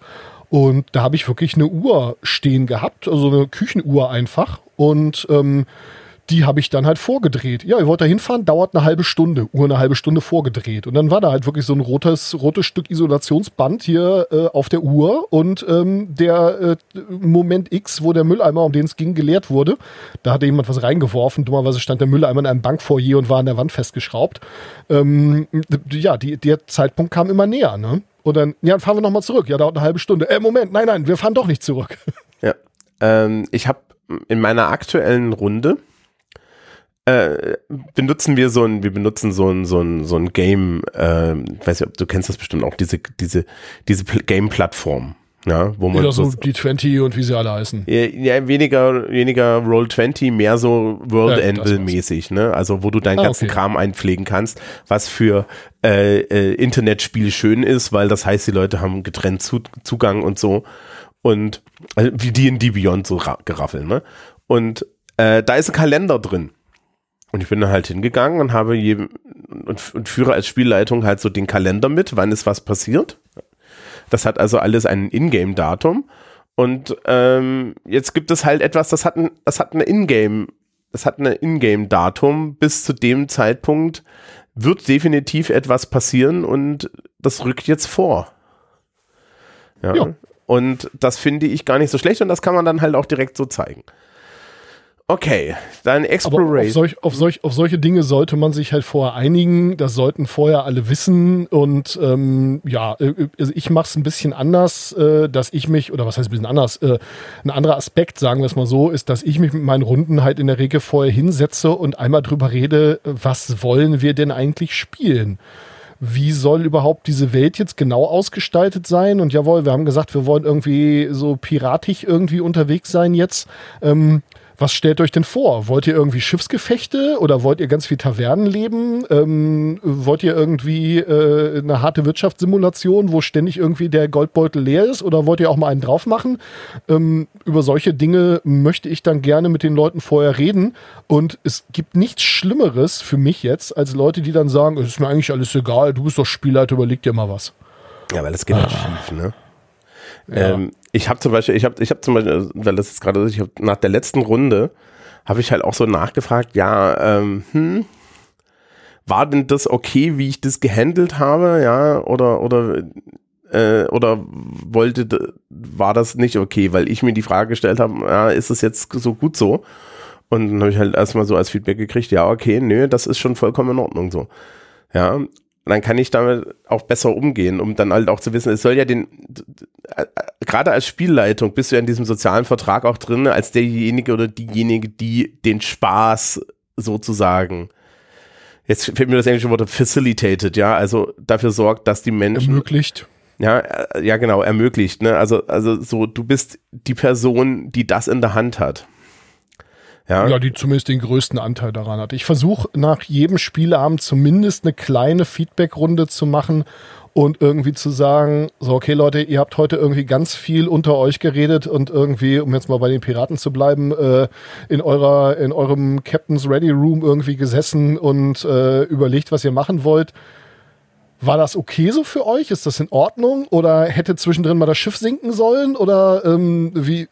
Und da habe ich wirklich eine Uhr stehen gehabt, also eine Küchenuhr einfach. Und ähm, die habe ich dann halt vorgedreht. Ja, ihr wollt da hinfahren, dauert eine halbe Stunde, Uhr eine halbe Stunde vorgedreht. Und dann war da halt wirklich so ein rotes, rotes Stück Isolationsband hier äh, auf der Uhr und ähm, der äh, Moment X, wo der Mülleimer, um den es ging, geleert wurde, da hatte jemand was reingeworfen. Dummerweise stand der Mülleimer in einem Bankfoyer und war an der Wand festgeschraubt. Ähm, ja, die, der Zeitpunkt kam immer näher, ne? Und dann, ja, fahren wir nochmal zurück. Ja, dauert eine halbe Stunde. Äh, Moment, nein, nein, wir fahren doch nicht zurück. *laughs* Ja. Ähm, ich habe in meiner aktuellen Runde äh, benutzen wir so ein, wir benutzen so ein, so ein, so ein Game, äh, weiß nicht, ob du kennst das bestimmt auch, diese, diese, diese Game-Plattform. Ja, wo man ja, so die 20 und wie sie alle heißen. Ja, weniger, weniger Roll 20, mehr so World ja, Anvil mäßig, ne? Also wo du deinen ah, ganzen okay. Kram einpflegen kannst, was für äh, äh, Internetspiele schön ist, weil das heißt, die Leute haben getrennt zu, Zugang und so. Und also wie die in die Beyond so geraffeln, ne? Und äh, da ist ein Kalender drin. Und ich bin dann halt hingegangen und habe je, und, und führe als Spielleitung halt so den Kalender mit, wann ist was passiert. Das hat also alles ein Ingame-Datum. Und ähm, jetzt gibt es halt etwas, das hat ein, das hat eine Ingame, das hat ein Ingame-Datum. Bis zu dem Zeitpunkt wird definitiv etwas passieren und das rückt jetzt vor. Ja. ja. Und das finde ich gar nicht so schlecht und das kann man dann halt auch direkt so zeigen. Okay, dann Exploration. Auf, solch, auf, solch, auf, solche Dinge sollte man sich halt vorher einigen. Das sollten vorher alle wissen. Und ähm, ja, äh, also ich mache es ein bisschen anders, äh, dass ich mich, oder was heißt ein bisschen anders, äh, ein anderer Aspekt, sagen wir es mal so, ist, dass ich mich mit meinen Runden halt in der Regel vorher hinsetze und einmal drüber rede, was wollen wir denn eigentlich spielen? wie soll überhaupt diese Welt jetzt genau ausgestaltet sein? Und jawohl, wir haben gesagt, wir wollen irgendwie so piratig irgendwie unterwegs sein jetzt. Ähm, was stellt euch denn vor? Wollt ihr irgendwie Schiffsgefechte oder wollt ihr ganz viel Tavernenleben? Ähm, wollt ihr irgendwie äh, eine harte Wirtschaftssimulation, wo ständig irgendwie der Goldbeutel leer ist? Oder wollt ihr auch mal einen drauf machen? Ähm, über solche Dinge möchte ich dann gerne mit den Leuten vorher reden. Und es gibt nichts Schlimmeres für mich jetzt, als Leute, die dann sagen, es ist mir eigentlich alles egal, du bist doch Spielleiter, überleg dir mal was. Ja, weil das geht halt ah. schief, ne? Ähm, ich habe zum Beispiel, ich habe, ich habe zum Beispiel, weil das ist gerade, ich habe nach der letzten Runde habe ich halt auch so nachgefragt, ja, ähm, hm, war denn das okay, wie ich das gehandelt habe, ja, oder oder äh, oder wollte, war das nicht okay, weil ich mir die Frage gestellt habe, ja, ist es jetzt so gut so? Und dann habe ich halt erstmal so als Feedback gekriegt, ja, okay, nö, das ist schon vollkommen in Ordnung so. Ja, und dann kann ich damit auch besser umgehen, um dann halt auch zu wissen, es soll ja den, gerade als Spielleitung bist du ja in diesem sozialen Vertrag auch drin, als derjenige oder diejenige, die den Spaß sozusagen, jetzt fällt mir das englische Wort facilitated, ja, also dafür sorgt, dass die Menschen. Ermöglicht. Ja, äh, ja, genau, ermöglicht, ne, also, also so, du bist die Person, die das in der Hand hat. Ja. ja, die zumindest den größten Anteil daran hat. Ich versuche nach jedem Spieleabend zumindest eine kleine Feedbackrunde zu machen und irgendwie zu sagen, so, okay Leute, ihr habt heute irgendwie ganz viel unter euch geredet und irgendwie, um jetzt mal bei den Piraten zu bleiben, äh, in eurer, in eurem Captain's Ready Room irgendwie gesessen und äh, überlegt, was ihr machen wollt. War das okay so für euch? Ist das in Ordnung? Oder hätte zwischendrin mal das Schiff sinken sollen? Oder ähm, wie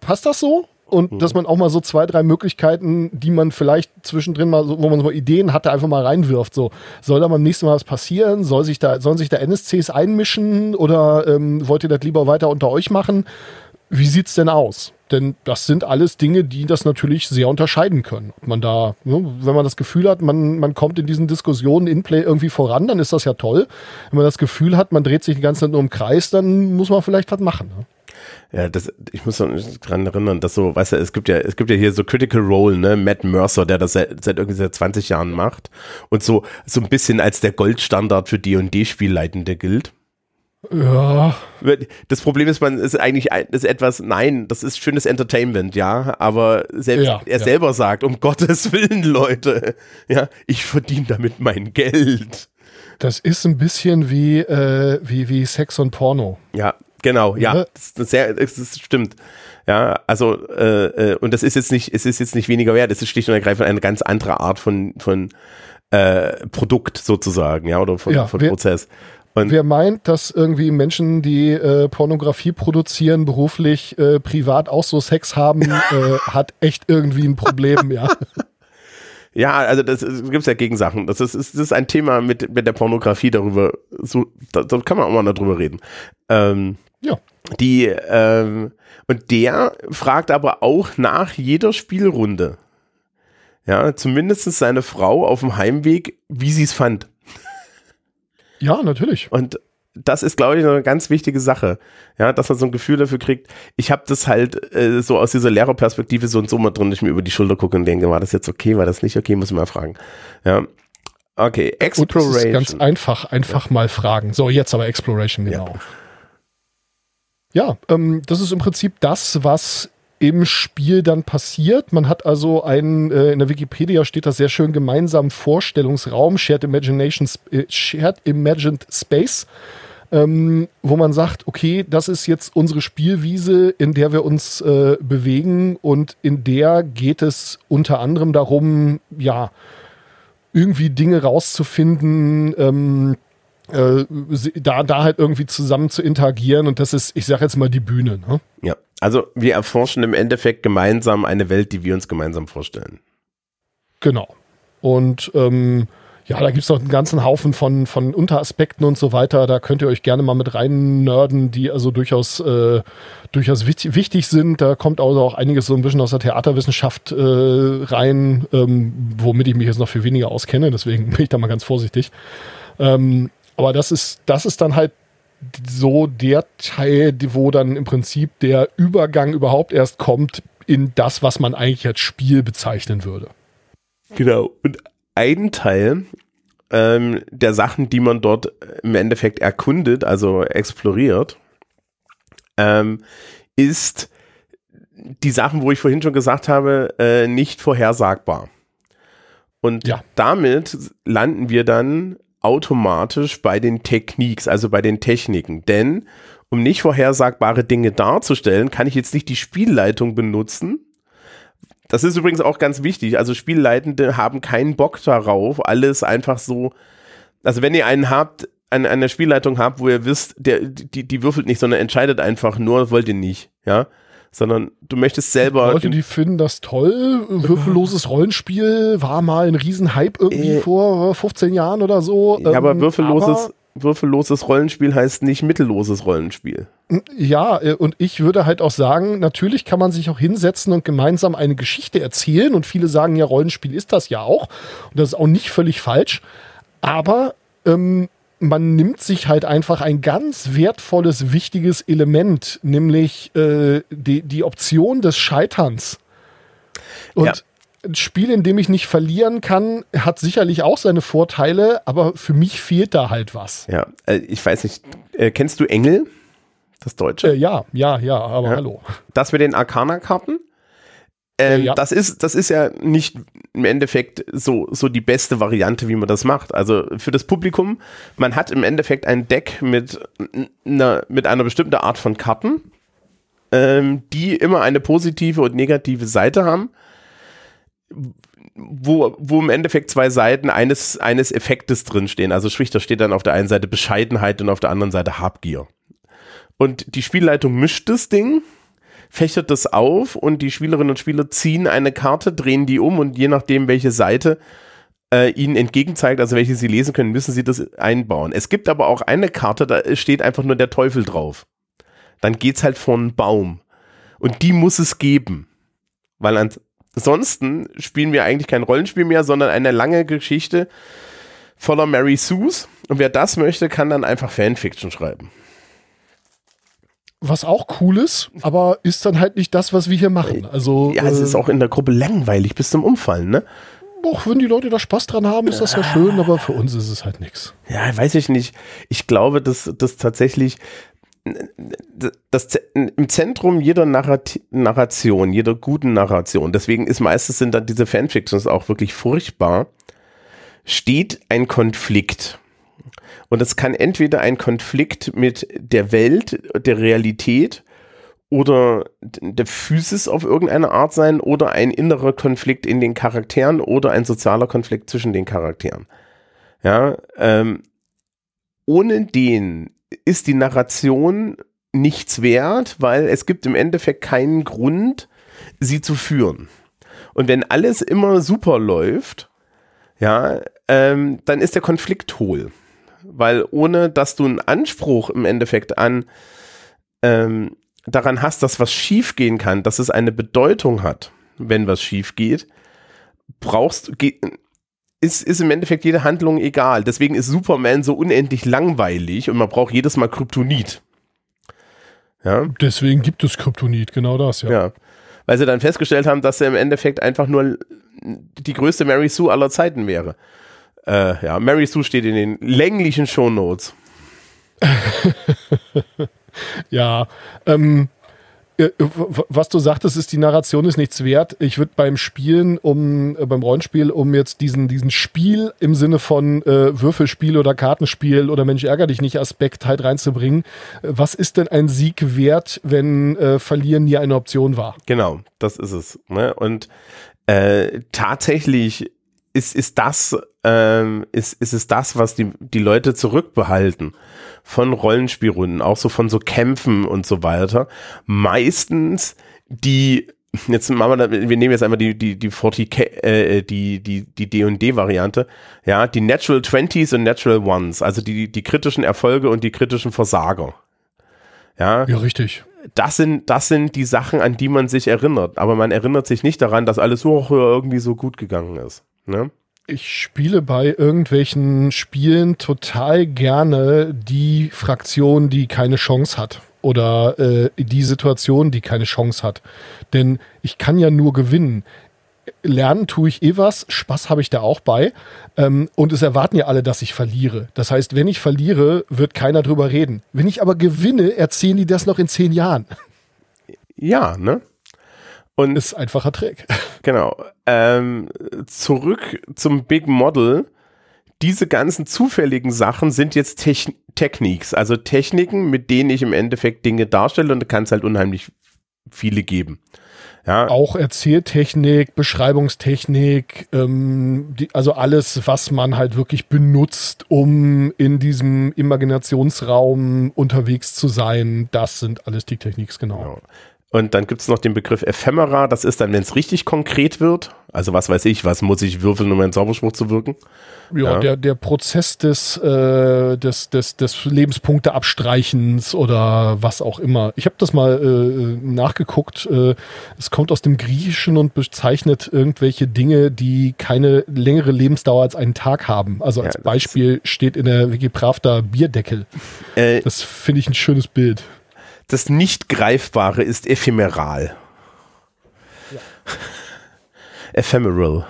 passt das so? Und mhm. dass man auch mal so zwei, drei Möglichkeiten, die man vielleicht zwischendrin mal, wo man so Ideen hatte, einfach mal reinwirft. So, soll da beim nächsten Mal was passieren? Soll sich da, sollen sich da NSCs einmischen oder ähm, wollt ihr das lieber weiter unter euch machen? Wie sieht's denn aus? Denn das sind alles Dinge, die das natürlich sehr unterscheiden können. Ob man da, ne, wenn man das Gefühl hat, man, man kommt in diesen Diskussionen in Play irgendwie voran, dann ist das ja toll. Wenn man das Gefühl hat, man dreht sich die ganze Zeit nur im Kreis, dann muss man vielleicht was machen. Ne? Ja, das, ich muss mich dran erinnern, dass so, weißt du, es gibt ja, es gibt ja hier so Critical Role, ne, Matt Mercer, der das seit, seit irgendwie seit 20 Jahren macht und so, so ein bisschen als der Goldstandard für D&D-Spielleitende gilt. Ja. Das Problem ist, man ist eigentlich ist etwas, nein, das ist schönes Entertainment, ja, aber selbst ja, er ja. selber sagt, um Gottes Willen, Leute, ja, ich verdiene damit mein Geld. Das ist ein bisschen wie, äh, wie, wie Sex und Porno. Ja, genau, ja, ja. Das, das, sehr, das stimmt. Ja, also, äh, äh, und das ist jetzt nicht, es ist jetzt nicht weniger wert, es ist schlicht und ergreifend eine ganz andere Art von, von äh, Produkt sozusagen, ja, oder von, von Prozess. Und Wer meint, dass irgendwie Menschen, die äh, Pornografie produzieren, beruflich, äh, privat auch so Sex haben, *laughs* äh, hat echt irgendwie ein Problem, ja. Ja, also das, das gibt es ja Gegensachen. Das ist, das ist ein Thema mit, mit der Pornografie darüber. So, da, da kann man auch mal darüber reden. Ähm, ja. Die, ähm, und der fragt aber auch nach jeder Spielrunde. Ja, zumindest seine Frau auf dem Heimweg, wie sie es fand. Ja, natürlich. Und das ist, glaube ich, eine ganz wichtige Sache, ja, dass man so ein Gefühl dafür kriegt. Ich habe das halt äh, so aus dieser Lehrerperspektive so und so mal drin, ich mir über die Schulter gucke und denke, war das jetzt okay, war das nicht okay, muss ich mal fragen. Ja. Okay, Exploration. ganz einfach, einfach ja. mal fragen. So, jetzt aber Exploration, genau. Ja, ja ähm, das ist im Prinzip das, was im Spiel dann passiert. Man hat also einen, äh, in der Wikipedia steht das sehr schön, gemeinsamen Vorstellungsraum, Shared, Imagination, äh, Shared Imagined Space, ähm, wo man sagt, okay, das ist jetzt unsere Spielwiese, in der wir uns äh, bewegen und in der geht es unter anderem darum, ja, irgendwie Dinge rauszufinden, ähm, äh, da, da halt irgendwie zusammen zu interagieren und das ist, ich sag jetzt mal, die Bühne. Ne? Ja. Also wir erforschen im Endeffekt gemeinsam eine Welt, die wir uns gemeinsam vorstellen. Genau. Und ähm, ja, da gibt es noch einen ganzen Haufen von, von Unteraspekten und so weiter. Da könnt ihr euch gerne mal mit rein nerden, die also durchaus, äh, durchaus wichtig, wichtig, sind. Da kommt also auch einiges so ein bisschen aus der Theaterwissenschaft äh, rein, ähm, womit ich mich jetzt noch viel weniger auskenne. Deswegen *laughs* bin ich da mal ganz vorsichtig. Ähm, aber das ist, das ist dann halt so der Teil, wo dann im Prinzip der Übergang überhaupt erst kommt in das, was man eigentlich als Spiel bezeichnen würde. Genau. Und ein Teil ähm, der Sachen, die man dort im Endeffekt erkundet, also exploriert, ähm, ist die Sachen, wo ich vorhin schon gesagt habe, äh, nicht vorhersagbar. Und ja. damit landen wir dann automatisch bei den Techniques, also bei den Techniken. Denn um nicht vorhersagbare Dinge darzustellen, kann ich jetzt nicht die Spielleitung benutzen. Das ist übrigens auch ganz wichtig. Also Spielleitende haben keinen Bock darauf, alles einfach so. Also wenn ihr einen habt, eine, eine Spielleitung habt, wo ihr wisst, der, die, die würfelt nicht, sondern entscheidet einfach nur, wollt ihr nicht, ja sondern du möchtest selber. Leute, die finden das toll. Würfelloses Rollenspiel war mal ein Riesenhype irgendwie äh, vor 15 Jahren oder so. Ja, aber ähm, würfelloses, aber würfelloses Rollenspiel heißt nicht mittelloses Rollenspiel. Ja, äh, und ich würde halt auch sagen, natürlich kann man sich auch hinsetzen und gemeinsam eine Geschichte erzählen. Und viele sagen ja, Rollenspiel ist das ja auch. Und das ist auch nicht völlig falsch. Aber ähm, man nimmt sich halt einfach ein ganz wertvolles, wichtiges Element, nämlich äh, die, die Option des Scheiterns. Und ja. ein Spiel, in dem ich nicht verlieren kann, hat sicherlich auch seine Vorteile, aber für mich fehlt da halt was. Ja, äh, ich weiß nicht, äh, kennst du Engel? Das Deutsche? Äh, ja, ja, ja, aber ja. hallo. Das mit den Arcana-Karten? Ähm, ja. das, ist, das ist ja nicht im Endeffekt so, so die beste Variante, wie man das macht. Also für das Publikum, man hat im Endeffekt ein Deck mit, einer, mit einer bestimmten Art von Karten, ähm, die immer eine positive und negative Seite haben, wo, wo im Endeffekt zwei Seiten eines, eines Effektes drinstehen. Also sprich, da steht dann auf der einen Seite Bescheidenheit und auf der anderen Seite Habgier. Und die Spielleitung mischt das Ding fächert das auf und die Spielerinnen und Spieler ziehen eine Karte, drehen die um und je nachdem, welche Seite äh, ihnen entgegenzeigt, also welche sie lesen können, müssen sie das einbauen. Es gibt aber auch eine Karte, da steht einfach nur der Teufel drauf. Dann geht's halt von Baum. Und die muss es geben. Weil ansonsten spielen wir eigentlich kein Rollenspiel mehr, sondern eine lange Geschichte voller Mary Sues. Und wer das möchte, kann dann einfach Fanfiction schreiben. Was auch cool ist, aber ist dann halt nicht das, was wir hier machen. Also, ja, es ist äh, auch in der Gruppe langweilig bis zum Umfallen, ne? Doch, wenn die Leute da Spaß dran haben, ist das ja schön, aber für uns ist es halt nichts. Ja, weiß ich nicht. Ich glaube, dass das tatsächlich das, im Zentrum jeder Narrat Narration, jeder guten Narration, deswegen ist meistens sind dann diese Fanfictions auch wirklich furchtbar, steht ein Konflikt. Und es kann entweder ein Konflikt mit der Welt, der Realität oder der Physis auf irgendeine Art sein oder ein innerer Konflikt in den Charakteren oder ein sozialer Konflikt zwischen den Charakteren. Ja, ähm, ohne den ist die Narration nichts wert, weil es gibt im Endeffekt keinen Grund, sie zu führen. Und wenn alles immer super läuft, ja, ähm, dann ist der Konflikt hohl. Weil ohne dass du einen Anspruch im Endeffekt an ähm, daran hast, dass was schief gehen kann, dass es eine Bedeutung hat, wenn was schief geht, brauchst ist, ist im Endeffekt jede Handlung egal. Deswegen ist Superman so unendlich langweilig und man braucht jedes Mal Kryptonit. Ja. Deswegen gibt es Kryptonit, genau das, ja. Ja. Weil sie dann festgestellt haben, dass er im Endeffekt einfach nur die größte Mary Sue aller Zeiten wäre. Äh, ja, Mary Sue steht in den länglichen Shownotes. *laughs* ja, ähm, äh, was du sagtest, ist, die Narration ist nichts wert. Ich würde beim Spielen, um äh, beim Rollenspiel, um jetzt diesen, diesen Spiel im Sinne von äh, Würfelspiel oder Kartenspiel oder Mensch ärger dich nicht Aspekt halt reinzubringen. Was ist denn ein Sieg wert, wenn äh, Verlieren nie eine Option war? Genau, das ist es. Ne? Und äh, tatsächlich ist, ist das, ähm, ist, ist es das, was die, die Leute zurückbehalten von Rollenspielrunden, auch so von so Kämpfen und so weiter. Meistens die, jetzt machen wir, wir nehmen jetzt einmal die, die, die 40K, äh, die, die, die D&D-Variante, ja, die Natural 20s und Natural Ones, also die, die kritischen Erfolge und die kritischen Versager. Ja, ja richtig das sind, das sind die Sachen, an die man sich erinnert. Aber man erinnert sich nicht daran, dass alles so irgendwie so gut gegangen ist. Ne? Ich spiele bei irgendwelchen Spielen total gerne die Fraktion, die keine Chance hat. Oder äh, die Situation, die keine Chance hat. Denn ich kann ja nur gewinnen. Lernen tue ich eh was, Spaß habe ich da auch bei. Ähm, und es erwarten ja alle, dass ich verliere. Das heißt, wenn ich verliere, wird keiner drüber reden. Wenn ich aber gewinne, erzählen die das noch in zehn Jahren. Ja, ne? Und ist einfacher Trick. *laughs* Genau. Ähm, zurück zum Big Model. Diese ganzen zufälligen Sachen sind jetzt Techn Techniques, also Techniken, mit denen ich im Endeffekt Dinge darstelle und da kann es halt unheimlich viele geben. Ja. Auch Erzähltechnik, Beschreibungstechnik, ähm, die, also alles, was man halt wirklich benutzt, um in diesem Imaginationsraum unterwegs zu sein, das sind alles die Techniks, genau. genau. Und dann gibt es noch den Begriff Ephemera, das ist dann, wenn es richtig konkret wird. Also was weiß ich, was muss ich würfeln, um einen Zauberspruch zu wirken? Ja, ja. Der, der Prozess des, äh, des, des, des Lebenspunkteabstreichens oder was auch immer. Ich habe das mal äh, nachgeguckt. Äh, es kommt aus dem Griechischen und bezeichnet irgendwelche Dinge, die keine längere Lebensdauer als einen Tag haben. Also als ja, Beispiel steht in der Wikipravda Bierdeckel. Äh, das finde ich ein schönes Bild das Nicht-Greifbare ist ephemeral. Ja. Ephemeral.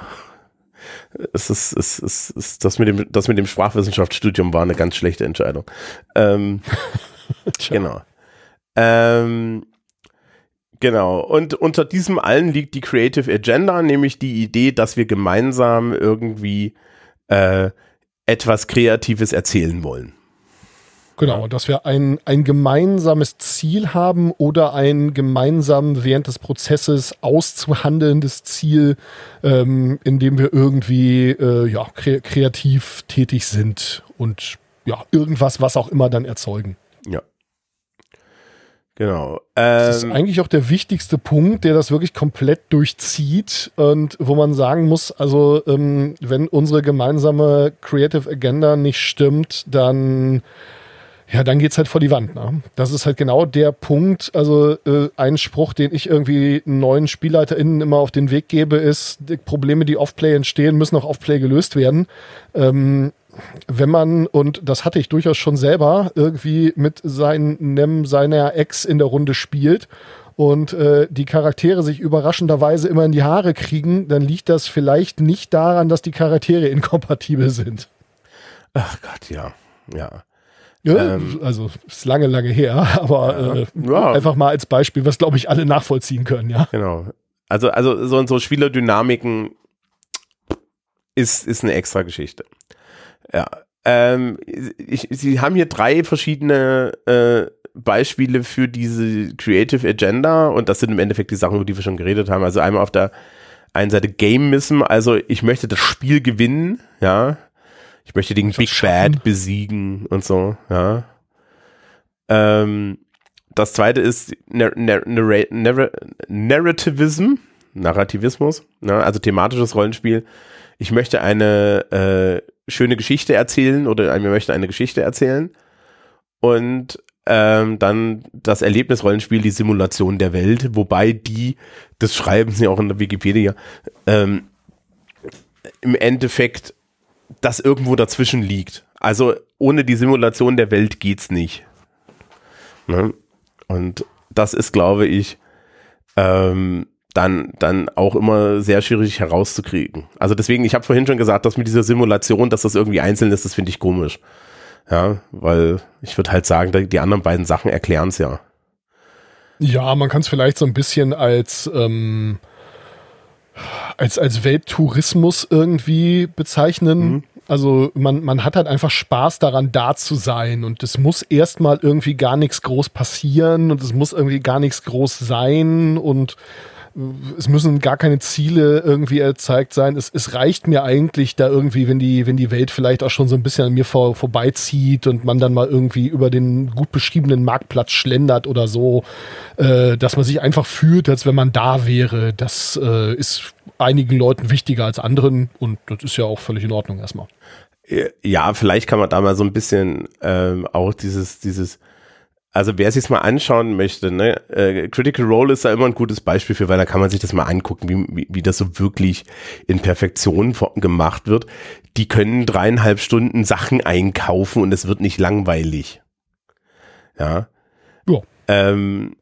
Es ist, es ist, es ist, das, mit dem, das mit dem Sprachwissenschaftsstudium war eine ganz schlechte Entscheidung. Ähm, *laughs* genau. Ähm, genau. Und unter diesem allen liegt die Creative Agenda, nämlich die Idee, dass wir gemeinsam irgendwie äh, etwas Kreatives erzählen wollen. Genau, dass wir ein, ein gemeinsames Ziel haben oder ein gemeinsam während des Prozesses auszuhandelndes Ziel, ähm, in dem wir irgendwie äh, ja, kre kreativ tätig sind und ja, irgendwas, was auch immer dann erzeugen. Ja. Genau. Ähm, das ist ähm, eigentlich auch der wichtigste Punkt, der das wirklich komplett durchzieht und wo man sagen muss, also ähm, wenn unsere gemeinsame Creative Agenda nicht stimmt, dann ja, dann geht's halt vor die Wand. Ne? Das ist halt genau der Punkt. Also äh, ein Spruch, den ich irgendwie neuen SpielleiterInnen immer auf den Weg gebe, ist, die Probleme, die Off-Play entstehen, müssen auch Off-Play gelöst werden. Ähm, wenn man, und das hatte ich durchaus schon selber, irgendwie mit seinem, seiner Ex in der Runde spielt und äh, die Charaktere sich überraschenderweise immer in die Haare kriegen, dann liegt das vielleicht nicht daran, dass die Charaktere inkompatibel sind. Ach Gott, ja. Ja. Ja, ähm, also ist lange, lange her, *laughs* aber äh, ja. einfach mal als Beispiel, was glaube ich alle nachvollziehen können, ja. Genau. Also, also so, so Spielerdynamiken ist, ist eine extra Geschichte. Ja. Ähm, ich, Sie haben hier drei verschiedene äh, Beispiele für diese Creative Agenda und das sind im Endeffekt die Sachen, über die wir schon geredet haben. Also einmal auf der einen Seite Gamism, also ich möchte das Spiel gewinnen, ja. Ich möchte den Big schaffen. Bad besiegen und so, ja. Ähm, das zweite ist Nar Nar Nar Nar Narrativism, Narrativismus, ne? also thematisches Rollenspiel. Ich möchte eine äh, schöne Geschichte erzählen oder wir möchten eine Geschichte erzählen. Und ähm, dann das Erlebnisrollenspiel, die Simulation der Welt, wobei die, das schreiben sie auch in der Wikipedia, ähm, im Endeffekt das irgendwo dazwischen liegt. Also ohne die Simulation der Welt geht's nicht. Ne? Und das ist, glaube ich, ähm, dann, dann auch immer sehr schwierig herauszukriegen. Also deswegen, ich habe vorhin schon gesagt, dass mit dieser Simulation, dass das irgendwie einzeln ist, das finde ich komisch. Ja, weil ich würde halt sagen, die anderen beiden Sachen erklären es ja. Ja, man kann es vielleicht so ein bisschen als, ähm, als, als Welttourismus irgendwie bezeichnen. Mhm. Also man, man hat halt einfach Spaß daran, da zu sein. Und es muss erstmal irgendwie gar nichts groß passieren und es muss irgendwie gar nichts groß sein. Und es müssen gar keine Ziele irgendwie erzeigt sein. Es, es reicht mir eigentlich da irgendwie, wenn die, wenn die Welt vielleicht auch schon so ein bisschen an mir vor, vorbeizieht und man dann mal irgendwie über den gut beschriebenen Marktplatz schlendert oder so, äh, dass man sich einfach fühlt, als wenn man da wäre. Das äh, ist einigen Leuten wichtiger als anderen und das ist ja auch völlig in Ordnung erstmal. Ja, vielleicht kann man da mal so ein bisschen ähm, auch dieses, dieses also wer sich mal anschauen möchte, ne, äh, Critical Role ist da immer ein gutes Beispiel für, weil da kann man sich das mal angucken, wie, wie, wie das so wirklich in Perfektion gemacht wird. Die können dreieinhalb Stunden Sachen einkaufen und es wird nicht langweilig. Ja. ja. Ähm,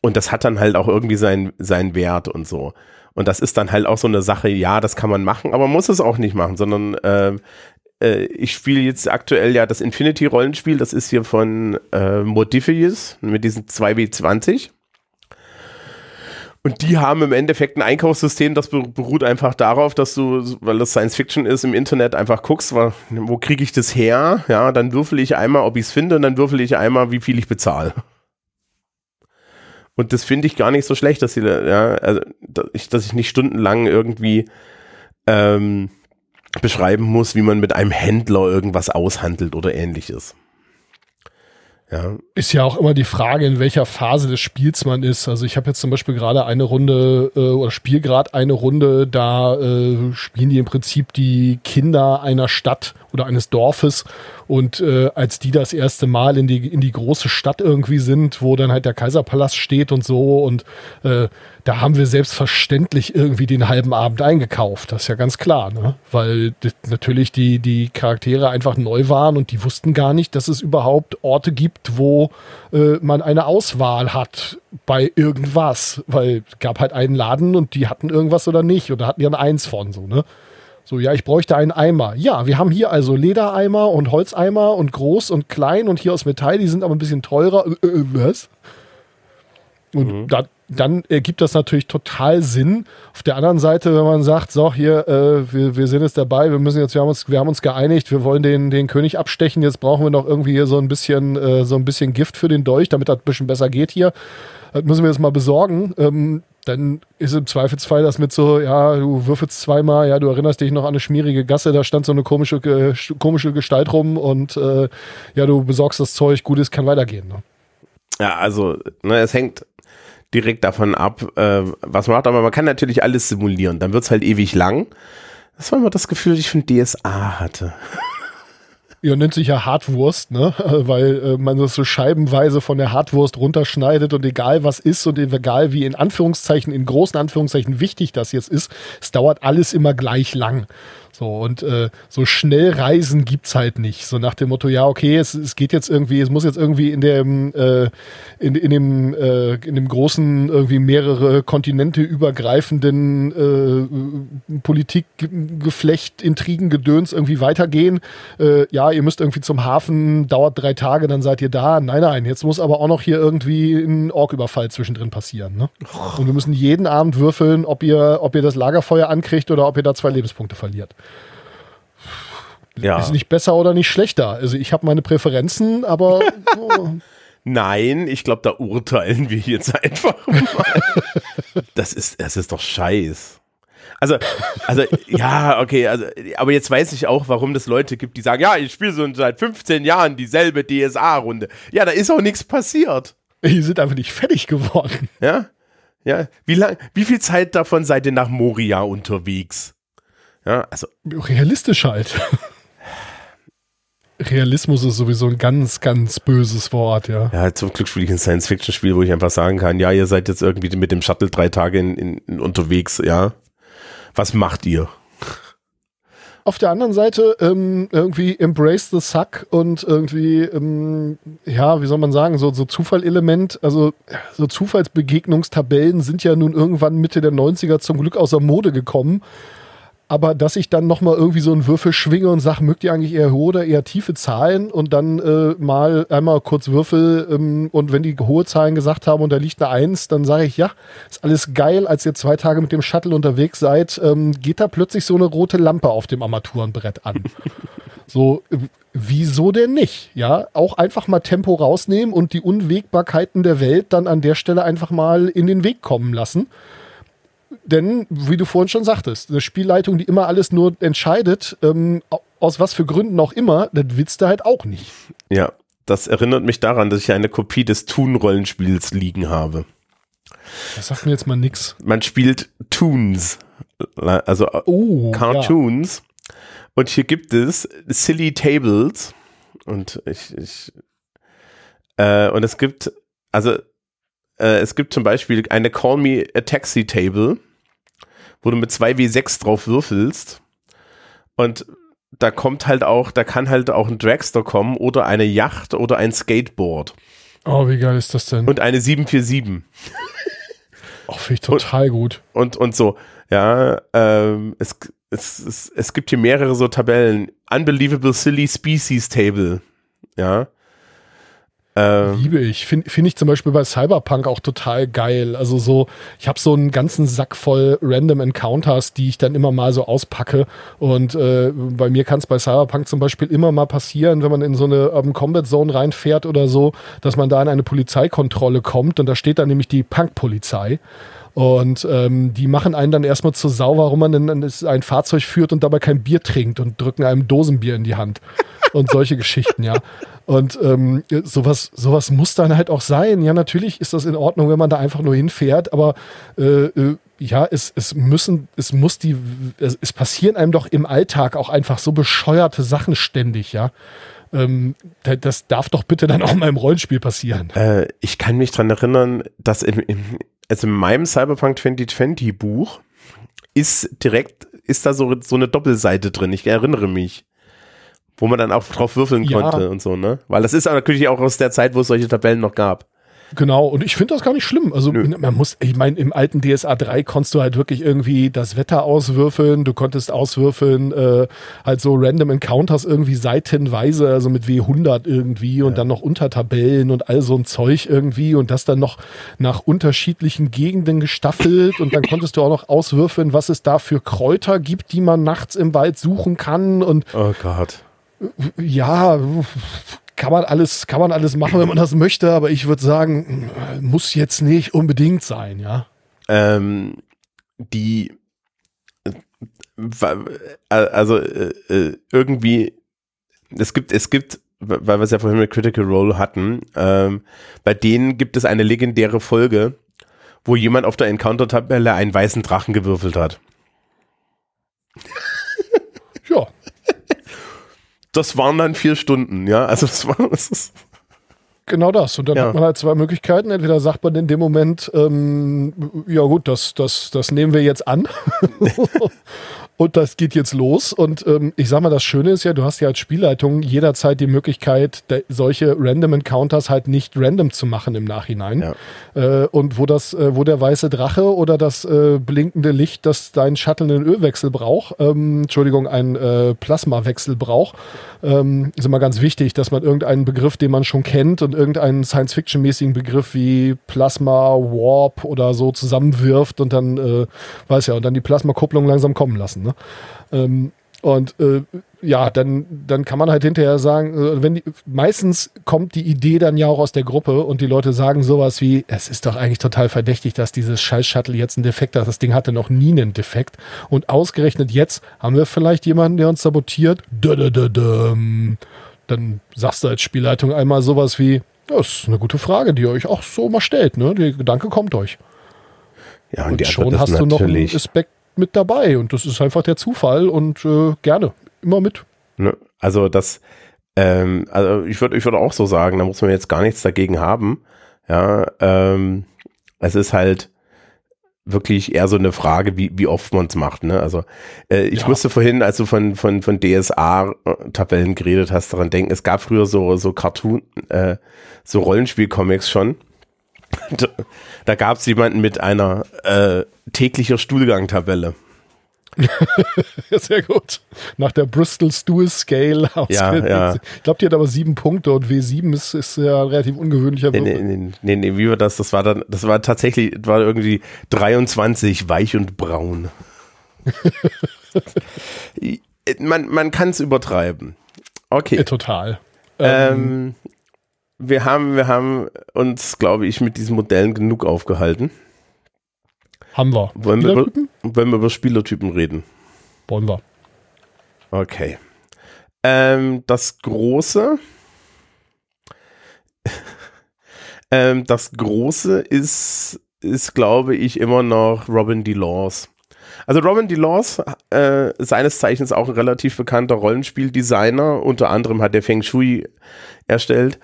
und das hat dann halt auch irgendwie seinen sein Wert und so. Und das ist dann halt auch so eine Sache, ja, das kann man machen, aber man muss es auch nicht machen, sondern äh, äh, ich spiele jetzt aktuell ja das Infinity-Rollenspiel, das ist hier von äh, Modifius mit diesen 2W20. Und die haben im Endeffekt ein Einkaufssystem, das beruht einfach darauf, dass du, weil das Science Fiction ist, im Internet einfach guckst, wo, wo kriege ich das her? Ja, dann würfel ich einmal, ob ich es finde, und dann würfel ich einmal, wie viel ich bezahle. Und das finde ich gar nicht so schlecht, dass sie, ja, also, dass ich, dass ich nicht stundenlang irgendwie ähm, beschreiben muss, wie man mit einem Händler irgendwas aushandelt oder ähnliches. Ja. Ist ja auch immer die Frage, in welcher Phase des Spiels man ist. Also ich habe jetzt zum Beispiel gerade eine Runde äh, oder spiele gerade eine Runde, da äh, spielen die im Prinzip die Kinder einer Stadt oder eines Dorfes und äh, als die das erste Mal in die, in die große Stadt irgendwie sind, wo dann halt der Kaiserpalast steht und so und äh, da haben wir selbstverständlich irgendwie den halben Abend eingekauft. Das ist ja ganz klar, ne? Weil natürlich die, die Charaktere einfach neu waren und die wussten gar nicht, dass es überhaupt Orte gibt, wo äh, man eine Auswahl hat bei irgendwas. Weil es gab halt einen Laden und die hatten irgendwas oder nicht oder hatten ja eins von so, ne? So, ja, ich bräuchte einen Eimer. Ja, wir haben hier also Ledereimer und Holzeimer und groß und klein und hier aus Metall, die sind aber ein bisschen teurer. Äh, äh, was? Und mhm. da, dann ergibt das natürlich total Sinn. Auf der anderen Seite, wenn man sagt, so, hier, äh, wir, wir sind jetzt dabei, wir müssen jetzt, wir haben uns, wir haben uns geeinigt, wir wollen den, den König abstechen, jetzt brauchen wir noch irgendwie hier so ein bisschen, äh, so ein bisschen Gift für den Dolch, damit das ein bisschen besser geht hier. Das müssen wir jetzt mal besorgen. Ähm, dann ist im Zweifelsfall das mit so, ja, du würfelst zweimal, ja, du erinnerst dich noch an eine schmierige Gasse, da stand so eine komische, äh, komische Gestalt rum und äh, ja, du besorgst das Zeug, gut ist, kann weitergehen. Ne? Ja, also, ne, es hängt direkt davon ab, äh, was man macht. Aber man kann natürlich alles simulieren. Dann wird es halt ewig lang. Das war immer das Gefühl, das ich von DSA hatte. Ja, nennt sich ja Hartwurst, ne? *laughs* Weil äh, man das so scheibenweise von der Hartwurst runterschneidet und egal was ist und egal wie in Anführungszeichen, in großen Anführungszeichen wichtig das jetzt ist, es dauert alles immer gleich lang. So, und äh, so schnell Reisen gibt's halt nicht. So nach dem Motto, ja, okay, es, es geht jetzt irgendwie, es muss jetzt irgendwie in dem, äh, in, in dem, äh, in dem großen, irgendwie mehrere Kontinente übergreifenden äh, Politikgeflecht, Intrigen, Gedöns irgendwie weitergehen. Äh, ja, ihr müsst irgendwie zum Hafen, dauert drei Tage, dann seid ihr da. Nein, nein, jetzt muss aber auch noch hier irgendwie ein Orküberfall zwischendrin passieren. Ne? Und wir müssen jeden Abend würfeln, ob ihr, ob ihr das Lagerfeuer ankriegt oder ob ihr da zwei Lebenspunkte verliert. Ja. Ist nicht besser oder nicht schlechter. Also ich habe meine Präferenzen, aber. *laughs* Oh. Nein, ich glaube, da urteilen wir jetzt *laughs* einfach mal. das ist, das ist doch scheiß. Also, also, ja, okay, also, aber jetzt weiß ich auch, warum es Leute gibt, die sagen, ja, ich spiele so seit 15 Jahren dieselbe DSA-Runde. Ja, da ist auch nichts passiert. Die sind einfach nicht fertig geworden. Ja? Ja. Wie lang, wie viel Zeit davon seid ihr nach Moria unterwegs? Ja, also. Realistisch halt. Realismus ist sowieso ein ganz, ganz böses Wort, ja. Ja, zum Glück spiele ich ein Science-Fiction-Spiel, wo ich einfach sagen kann, ja, ihr seid jetzt irgendwie mit dem Shuttle drei Tage in, in, in unterwegs, ja. Was macht ihr? Auf der anderen Seite ähm, irgendwie embrace the suck und irgendwie, ähm, ja, wie soll man sagen, so, so Zufallelement, also so Zufallsbegegnungstabellen sind ja nun irgendwann Mitte der 90er zum Glück außer Mode gekommen aber dass ich dann nochmal irgendwie so einen Würfel schwinge und sage, mögt ihr eigentlich eher hohe oder eher tiefe Zahlen und dann äh, mal einmal kurz Würfel ähm, und wenn die hohe Zahlen gesagt haben und da liegt eine Eins, dann sage ich, ja, ist alles geil, als ihr zwei Tage mit dem Shuttle unterwegs seid, ähm, geht da plötzlich so eine rote Lampe auf dem Armaturenbrett an. *laughs* so, äh, wieso denn nicht? Ja, auch einfach mal Tempo rausnehmen und die Unwägbarkeiten der Welt dann an der Stelle einfach mal in den Weg kommen lassen denn, wie du vorhin schon sagtest, eine Spielleitung, die immer alles nur entscheidet, ähm, aus was für Gründen auch immer, das willst du halt auch nicht. Ja, das erinnert mich daran, dass ich eine Kopie des Toon-Rollenspiels liegen habe. Das sagt mir jetzt mal nix. Man spielt Toons, also oh, Cartoons. Ja. Und hier gibt es Silly Tables. Und ich, ich äh, und es gibt, also äh, es gibt zum Beispiel eine Call Me a Taxi Table wo du mit 2W6 drauf würfelst. Und da kommt halt auch, da kann halt auch ein Dragster kommen oder eine Yacht oder ein Skateboard. Oh, wie geil ist das denn? Und eine 747. Oh, finde ich total und, gut. Und, und so, ja, ähm, es, es, es, es gibt hier mehrere so Tabellen. Unbelievable Silly Species Table. Ja. Äh, Liebe ich. Finde find ich zum Beispiel bei Cyberpunk auch total geil. Also so, ich habe so einen ganzen Sack voll Random Encounters, die ich dann immer mal so auspacke. Und äh, bei mir kann es bei Cyberpunk zum Beispiel immer mal passieren, wenn man in so eine Urban Combat Zone reinfährt oder so, dass man da in eine Polizeikontrolle kommt und da steht dann nämlich die Punk-Polizei. Und ähm, die machen einen dann erstmal zu Sau, warum man denn ein Fahrzeug führt und dabei kein Bier trinkt und drücken einem Dosenbier in die Hand. *laughs* Und solche Geschichten, ja. Und ähm, sowas, sowas muss dann halt auch sein. Ja, natürlich ist das in Ordnung, wenn man da einfach nur hinfährt, aber äh, äh, ja, es, es müssen, es muss die, es, es passieren einem doch im Alltag auch einfach so bescheuerte Sachen ständig, ja. Ähm, das darf doch bitte dann auch mal im Rollenspiel passieren. Äh, ich kann mich dran erinnern, dass in, in, also in meinem Cyberpunk 2020 Buch ist direkt, ist da so, so eine Doppelseite drin. Ich erinnere mich. Wo man dann auch drauf würfeln ja. konnte und so, ne? Weil das ist natürlich auch aus der Zeit, wo es solche Tabellen noch gab. Genau, und ich finde das gar nicht schlimm. Also Nö. man muss, ich meine, im alten DSA 3 konntest du halt wirklich irgendwie das Wetter auswürfeln, du konntest auswürfeln, äh, halt so random Encounters irgendwie seitenweise, also mit W100 irgendwie und ja. dann noch Untertabellen und all so ein Zeug irgendwie und das dann noch nach unterschiedlichen Gegenden gestaffelt und dann konntest du auch noch auswürfeln, was es da für Kräuter gibt, die man nachts im Wald suchen kann und Oh Gott. Ja, kann man alles, kann man alles machen, wenn man das möchte, aber ich würde sagen, muss jetzt nicht unbedingt sein, ja. Ähm, die, äh, also äh, äh, irgendwie, es gibt, es gibt, weil wir es ja vorhin mit Critical Role hatten, ähm, bei denen gibt es eine legendäre Folge, wo jemand auf der Encounter-Tabelle einen weißen Drachen gewürfelt hat. ja. Das waren dann vier Stunden, ja. Also das war das ist Genau das. Und dann ja. hat man halt zwei Möglichkeiten. Entweder sagt man in dem Moment, ähm, ja gut, das, das, das nehmen wir jetzt an. *laughs* *laughs* und das geht jetzt los. Und ähm, ich sag mal, das Schöne ist ja, du hast ja als Spielleitung jederzeit die Möglichkeit, solche Random Encounters halt nicht random zu machen im Nachhinein. Ja. Äh, und wo das, äh, wo der weiße Drache oder das äh, blinkende Licht, das dein Shuttle einen Ölwechsel braucht, ähm, Entschuldigung, einen äh, Plasmawechsel braucht, ähm, ist immer ganz wichtig, dass man irgendeinen Begriff, den man schon kennt und irgendeinen Science-Fiction-mäßigen Begriff wie Plasma, Warp oder so zusammenwirft und dann, äh, weiß ja, und dann die Plasmakupplung langsam kommen lassen. Ne? Ähm, und äh, ja, dann, dann kann man halt hinterher sagen, äh, wenn die, meistens kommt die Idee dann ja auch aus der Gruppe und die Leute sagen sowas wie, es ist doch eigentlich total verdächtig, dass dieses Scheiß-Shuttle jetzt einen Defekt hat. Das Ding hatte noch nie einen Defekt. Und ausgerechnet jetzt haben wir vielleicht jemanden, der uns sabotiert. Dann sagst du als Spielleitung einmal sowas wie, das ist eine gute Frage, die ihr euch auch so mal stellt. Ne? Der Gedanke kommt euch. Ja, und, und schon hast du noch einen Aspekt mit dabei und das ist einfach der Zufall und äh, gerne, immer mit. Ne? Also das, ähm, also ich würde ich würde auch so sagen, da muss man jetzt gar nichts dagegen haben. Ja, ähm, es ist halt wirklich eher so eine Frage, wie, wie oft man es macht. Ne? Also äh, ich ja. musste vorhin, als du von, von, von DSA-Tabellen geredet hast, daran denken, es gab früher so, so Cartoon, äh, so Rollenspiel-Comics schon. Da gab es jemanden mit einer äh, täglicher Stuhlgang-Tabelle. *laughs* Sehr gut. Nach der Bristol Stool Scale ja, ja. Ich glaube, die hat aber sieben Punkte und W7 ist, ist ja ein relativ ungewöhnlicher nee, nee, nee, nee, wie war das? Das war dann, das war tatsächlich, war irgendwie 23 weich und braun. *laughs* man man kann es übertreiben. Okay. Total. Ähm, ähm wir haben, wir haben uns, glaube ich, mit diesen Modellen genug aufgehalten. Haben wir. Wollen wir, über, wollen wir über Spielertypen reden? Wollen wir. Okay. Ähm, das große. *laughs* ähm, das große ist, ist, glaube ich, immer noch Robin DeLaws. Also Robin DeLaws, äh, seines Zeichens auch ein relativ bekannter Rollenspieldesigner, unter anderem hat der Feng Shui erstellt.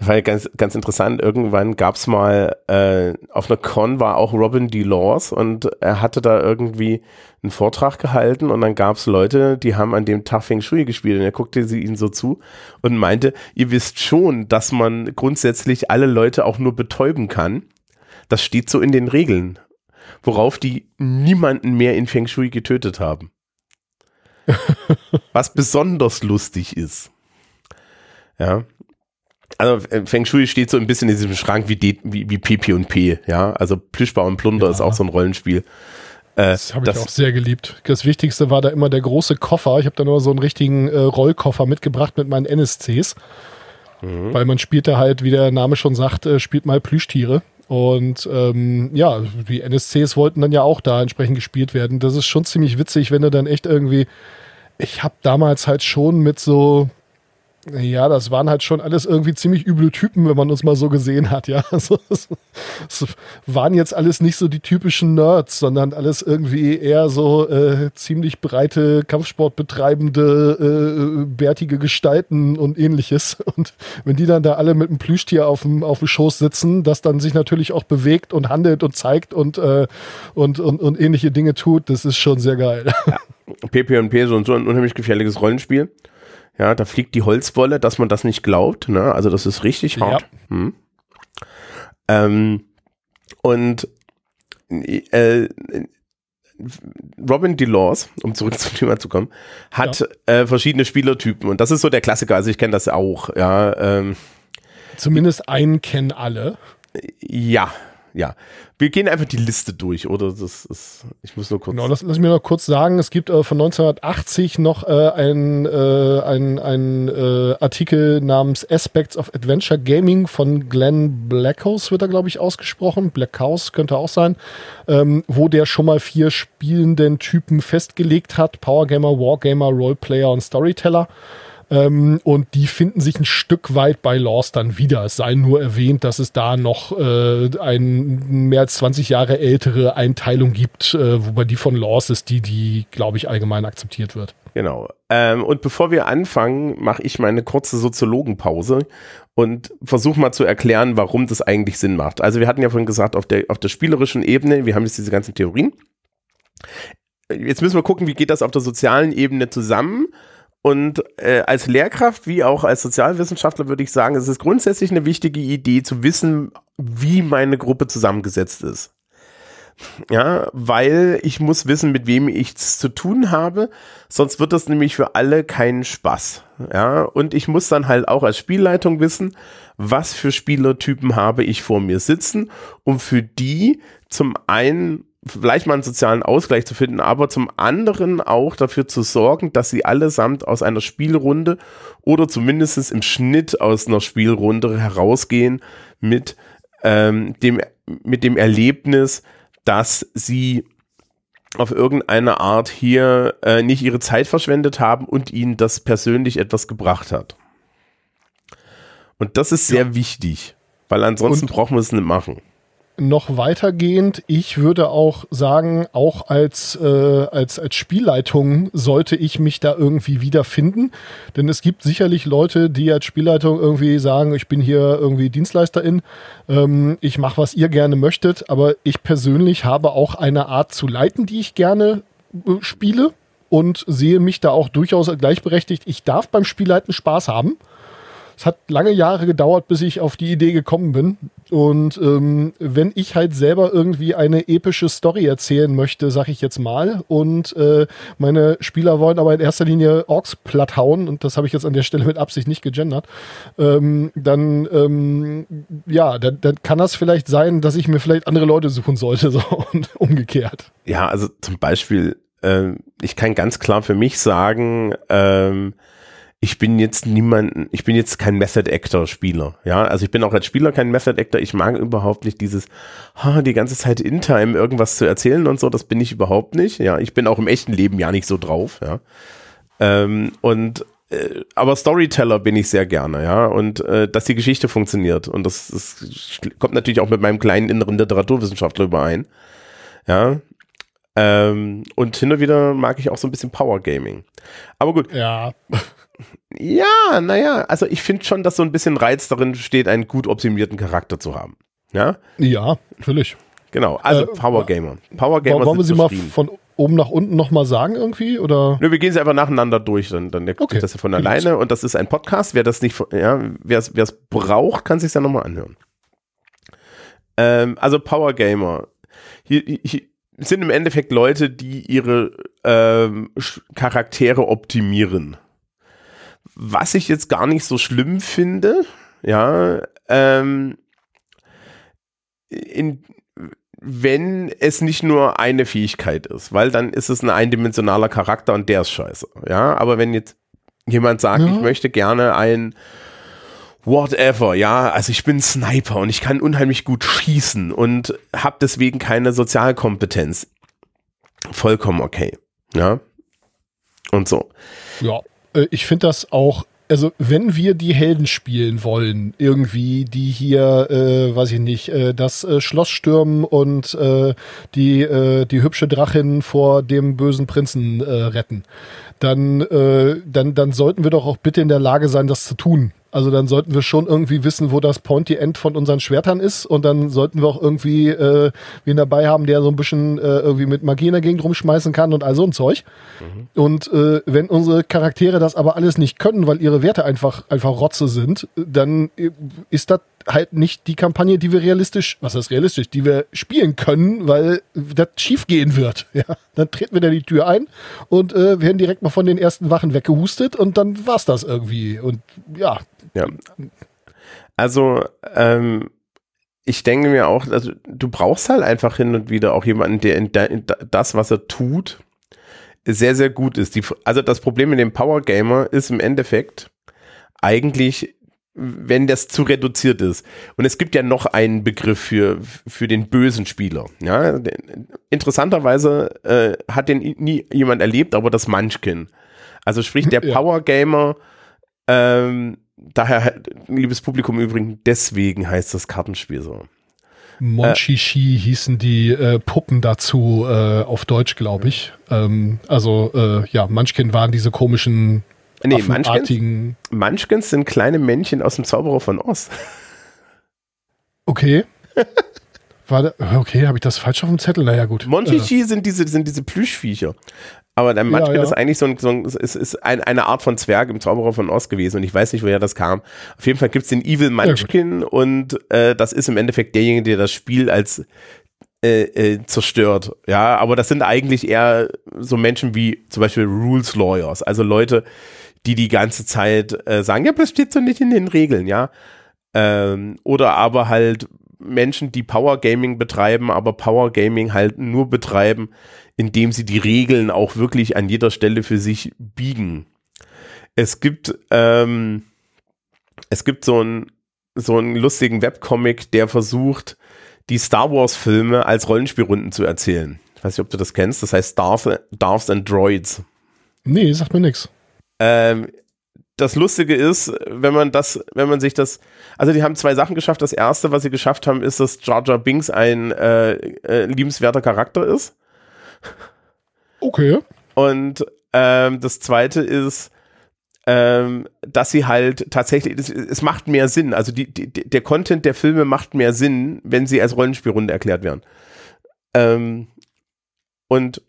Das war ja ganz, ganz interessant. Irgendwann gab es mal, äh, auf einer Con war auch Robin D. Laws und er hatte da irgendwie einen Vortrag gehalten und dann gab es Leute, die haben an dem Tag Feng Shui gespielt und er guckte sie ihnen so zu und meinte, ihr wisst schon, dass man grundsätzlich alle Leute auch nur betäuben kann. Das steht so in den Regeln. Worauf die niemanden mehr in Feng Shui getötet haben. *laughs* Was besonders lustig ist. Ja, also äh, Feng Shui steht so ein bisschen in diesem Schrank wie, D, wie, wie PP und P, ja. Also Plüschbau und Plunder ja. ist auch so ein Rollenspiel. Äh, das habe ich auch sehr geliebt. Das Wichtigste war da immer der große Koffer. Ich habe da nur so einen richtigen äh, Rollkoffer mitgebracht mit meinen NSCs. Mhm. Weil man spielte halt, wie der Name schon sagt, äh, spielt mal Plüschtiere. Und ähm, ja, die NSCs wollten dann ja auch da entsprechend gespielt werden. Das ist schon ziemlich witzig, wenn du dann echt irgendwie. Ich habe damals halt schon mit so ja, das waren halt schon alles irgendwie ziemlich üble Typen, wenn man uns mal so gesehen hat, ja. *laughs* Also, es, waren jetzt alles nicht so die typischen Nerds, sondern alles irgendwie eher so äh, ziemlich breite, Kampfsportbetreibende, äh, bärtige Gestalten und ähnliches. Und wenn die dann da alle mit einem Plüschtier auf dem, auf dem Schoß sitzen, das dann sich natürlich auch bewegt und handelt und zeigt und, äh, und, und, und ähnliche Dinge tut, das ist schon sehr geil. Ja. PP&P so, so ein unheimlich gefährliches Rollenspiel. Ja, da fliegt die Holzwolle, dass man das nicht glaubt. Ne? Also das ist richtig hart. Ja. Hm. Ähm, und äh, Robin DeLaws, um zurück zum Thema zu kommen, hat ja. äh, verschiedene Spielertypen und das ist so der Klassiker. Also ich kenne das auch. Ja, ähm, Zumindest einen kennen alle. Ja, ja. Wir gehen einfach die Liste durch, oder? Das ist, ich muss nur kurz. Genau, lass, lass mich noch kurz sagen, es gibt äh, von 1980 noch äh, ein, äh, ein, ein äh, Artikel namens Aspects of Adventure Gaming von Glenn Blackhouse, wird er, glaube ich, ausgesprochen. Blackhouse könnte auch sein, ähm, wo der schon mal vier spielenden Typen festgelegt hat: Powergamer, Wargamer, Roleplayer und Storyteller. Ähm, und die finden sich ein Stück weit bei Laws dann wieder. Es sei nur erwähnt, dass es da noch äh, ein mehr als 20 Jahre ältere Einteilung gibt, äh, wobei die von Laws ist die, die, glaube ich, allgemein akzeptiert wird. Genau. Ähm, und bevor wir anfangen, mache ich meine kurze Soziologenpause und versuche mal zu erklären, warum das eigentlich Sinn macht. Also wir hatten ja vorhin gesagt, auf der, auf der spielerischen Ebene, wir haben jetzt diese ganzen Theorien. Jetzt müssen wir gucken, wie geht das auf der sozialen Ebene zusammen. Und äh, als Lehrkraft wie auch als Sozialwissenschaftler würde ich sagen, es ist grundsätzlich eine wichtige Idee zu wissen, wie meine Gruppe zusammengesetzt ist. Ja, weil ich muss wissen, mit wem ich es zu tun habe, sonst wird das nämlich für alle keinen Spaß. Ja, und ich muss dann halt auch als Spielleitung wissen, was für Spielertypen habe ich vor mir sitzen, um für die zum einen vielleicht mal einen sozialen Ausgleich zu finden, aber zum anderen auch dafür zu sorgen, dass sie allesamt aus einer Spielrunde oder zumindest im Schnitt aus einer Spielrunde herausgehen mit ähm, dem mit dem Erlebnis, dass sie auf irgendeine Art hier äh, nicht ihre Zeit verschwendet haben und ihnen das persönlich etwas gebracht hat. Und das ist sehr ja. wichtig, weil ansonsten und brauchen wir es nicht machen noch weitergehend, ich würde auch sagen, auch als, äh, als, als Spielleitung sollte ich mich da irgendwie wiederfinden. Denn es gibt sicherlich Leute, die als Spielleitung irgendwie sagen, ich bin hier irgendwie Dienstleisterin, ähm, ich mache, was ihr gerne möchtet, aber ich persönlich habe auch eine Art zu leiten, die ich gerne äh, spiele und sehe mich da auch durchaus gleichberechtigt. Ich darf beim Spielleiten Spaß haben. Es hat lange Jahre gedauert, bis ich auf die Idee gekommen bin. Und ähm, wenn ich halt selber irgendwie eine epische Story erzählen möchte, sag ich jetzt mal, und äh, meine Spieler wollen aber in erster Linie Orks platt hauen, und das habe ich jetzt an der Stelle mit Absicht nicht gegendert, ähm, dann ähm, ja, dann, dann kann das vielleicht sein, dass ich mir vielleicht andere Leute suchen sollte, *laughs* so und umgekehrt. Ja, also zum Beispiel, äh, ich kann ganz klar für mich sagen, ähm, ich bin jetzt niemand, ich bin jetzt kein Method Actor Spieler, ja, also ich bin auch als Spieler kein Method Actor, ich mag überhaupt nicht dieses, ha, die ganze Zeit in Time irgendwas zu erzählen und so, das bin ich überhaupt nicht, ja, ich bin auch im echten Leben ja nicht so drauf, ja, ähm, und äh, aber Storyteller bin ich sehr gerne, ja, und äh, dass die Geschichte funktioniert. Und das, das kommt natürlich auch mit meinem kleinen inneren Literaturwissenschaftler überein, ja, ähm, und hin und wieder mag ich auch so ein bisschen Power Gaming. Aber gut. Ja. Ja, naja, also ich finde schon, dass so ein bisschen Reiz darin steht, einen gut optimierten Charakter zu haben. Ja? Ja, natürlich. Genau, also äh, Power Gamer. Power Gamer Wollen wir sie mal von oben nach unten nochmal sagen irgendwie? Oder? Nö, wir gehen sie einfach nacheinander durch, dann, dann okay. das ja von alleine. Und das ist ein Podcast. Wer das nicht, ja, wer es braucht, kann sich ja nochmal anhören. Ähm, also Power Gamer. Hier, hier, sind im Endeffekt Leute, die ihre ähm, Charaktere optimieren. Was ich jetzt gar nicht so schlimm finde, ja, ähm, in, wenn es nicht nur eine Fähigkeit ist, weil dann ist es ein eindimensionaler Charakter und der ist scheiße. Ja, aber wenn jetzt jemand sagt, ja. ich möchte gerne ein whatever, ja, also ich bin Sniper und ich kann unheimlich gut schießen und habe deswegen keine Sozialkompetenz. Vollkommen okay, ja. Und so. Ja, ich finde das auch also wenn wir die Helden spielen wollen, irgendwie, die hier, äh, weiß ich nicht, äh, das äh, Schloss stürmen und äh, die, äh, die hübsche Drachin vor dem bösen Prinzen äh, retten, dann, äh, dann, dann sollten wir doch auch bitte in der Lage sein, das zu tun. Also dann sollten wir schon irgendwie wissen, wo das Pointy End von unseren Schwertern ist und dann sollten wir auch irgendwie äh, wen dabei haben, der so ein bisschen äh, irgendwie mit Magie in der Gegend rumschmeißen kann und all so ein Zeug. Mhm. Und äh, wenn unsere Charaktere das aber alles nicht können, weil ihre Werte einfach einfach Rotze sind, dann äh, ist das halt nicht die Kampagne, die wir realistisch, was ist realistisch, die wir spielen können, weil das schief gehen wird. *laughs* Ja, dann treten wir da die Tür ein und äh, werden direkt mal von den ersten Wachen weggehustet und dann war's das irgendwie. Und ja. Ja. Also, ähm, ich denke mir auch, also du brauchst halt einfach hin und wieder auch jemanden, der in, in das, was er tut, sehr, sehr gut ist. Die, also das Problem mit dem Power Gamer ist im Endeffekt eigentlich wenn das zu reduziert ist. Und es gibt ja noch einen Begriff für, für den bösen Spieler. Ja, interessanterweise äh, hat den nie jemand erlebt, aber das Munchkin. Also sprich der *laughs* ja. Power Gamer, ähm, daher, liebes Publikum übrigens, deswegen heißt das Kartenspiel so. Monchichi äh, hießen die äh, Puppen dazu äh, auf Deutsch, glaube ich. Ähm, also äh, ja, Munchkin waren diese komischen Nee, Munchkins, Munchkins sind kleine Männchen aus dem Zauberer von Oz. Okay. *laughs* War da, okay, habe ich das falsch auf dem Zettel? Naja, gut. Monchichi äh. sind diese, sind diese Plüschviecher. Aber der Munchkin ja, ja. ist eigentlich so, ein, so ein, ist, ist ein, eine Art von Zwerg im Zauberer von Oz gewesen und ich weiß nicht, woher das kam. Auf jeden Fall gibt es den Evil Munchkin ja, und äh, das ist im Endeffekt derjenige, der das Spiel als äh, äh, zerstört. Ja, aber das sind eigentlich eher so Menschen wie zum Beispiel Rules Lawyers, also Leute, die die ganze Zeit äh, sagen, ja, das steht so nicht in den Regeln, ja. Ähm, oder aber halt Menschen, die Power Gaming betreiben, aber Power Gaming halt nur betreiben, indem sie die Regeln auch wirklich an jeder Stelle für sich biegen. Es gibt, ähm, es gibt so einen so einen lustigen Webcomic, der versucht, die Star Wars Filme als Rollenspielrunden zu erzählen. Ich weiß nicht, ob du das kennst. Das heißt Darth, Darths and Droids. Nee, sagt mir nichts. Ähm, das Lustige ist, wenn man das, wenn man sich das, also die haben zwei Sachen geschafft. Das erste, was sie geschafft haben, ist, dass Jar Jar Binks ein äh, äh, liebenswerter Charakter ist. Okay. Und ähm, das zweite ist, ähm, dass sie halt tatsächlich, es, es macht mehr Sinn. Also die, die, der Content der Filme macht mehr Sinn, wenn sie als Rollenspielrunde erklärt werden. Ähm, und